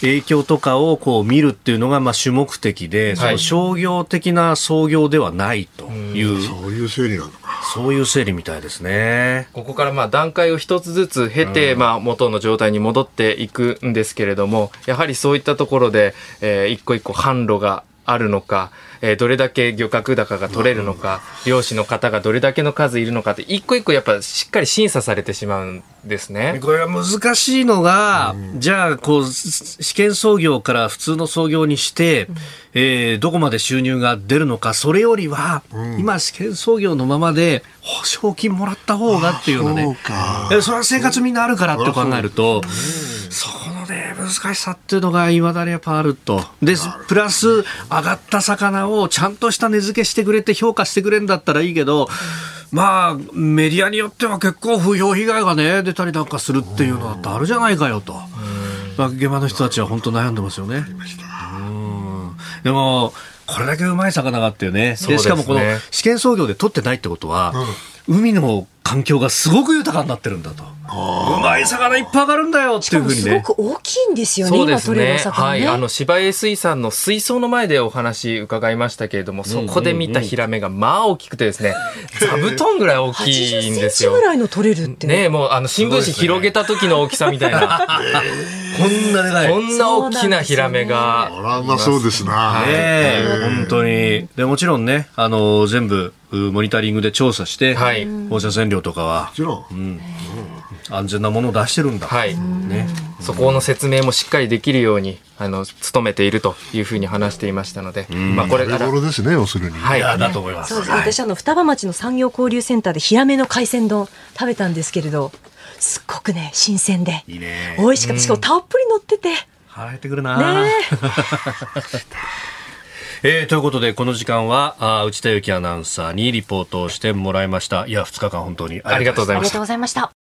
影響とかをこう見るっていうのがまあ主目的で、その商業的な操業ではないという、そういう整理なのか。そういう整理みたいですね。ここからまあ段階を一つずつ経て、まあ元の状態に戻っていくんですけれども、やはりそういったところで、えー、一個一個販路があるのか、えー、どれだけ漁獲高が取れるのか、漁師の方がどれだけの数いるのかって、一個一個やっぱしっかり審査されてしまうんですね。これは難しいのが、うん、じゃあ、こう、試験操業から普通の操業にして、うん、えー、どこまで収入が出るのか、それよりは、うん、今試験操業のままで保証金もらった方がっていうのね。そそれは生活みんなあるからって考えると、そのね、難しさっていうのがいまだにやっぱあると。で、プラス上がった魚をちゃんとした値付けしてくれて評価してくれるんだったらいいけど、まあ、メディアによっては結構不評被害がね、出たりなんかするっていうのだってあるじゃないかよと。まあ、現場の人たちは本当悩んでますよね。でも、これだけうまい魚があってねで、ね、しかもこの試験操業で取ってないってことは、うん、海の環境がすごく豊かになってるんだと。うまい魚いっぱい上がるんだよっていうふうにね。すごく大きいんですよね。そうですね。はい。あの芝江水産の水槽の前でお話伺いましたけれども、そこで見たヒラメがまあ大きくてですね、座布団ぐらい大きいんですよ。ぐらいの取れるって。ねもうあの新聞紙広げた時の大きさみたいな。こんなでかい。こんな大きなヒラメが。あらまそうですな。ね本当に。でもちろんね、あの全部モニタリングで調査して、はい、放射線量とかは、うん、安全なものを出してるんだ、はい。ね、そこの説明もしっかりできるようにあの努めているというふうに話していましたので、まあ、これから。ですね要するに、はい、だと思います。私あの双葉町の産業交流センターでヒラメの海鮮丼食べたんですけれどすっごくね新鮮でいいね。美味しかった。しかもたっぷり乗ってて。腹減ってくるな、ねえ。ー、ということでこの時間はあ内田有紀アナウンサーにリポートをしてもらいました。いや2日間本当にありがとうございました。あ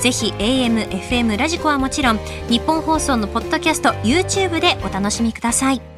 ぜひ AM、FM、ラジコはもちろん日本放送のポッドキャスト YouTube でお楽しみください。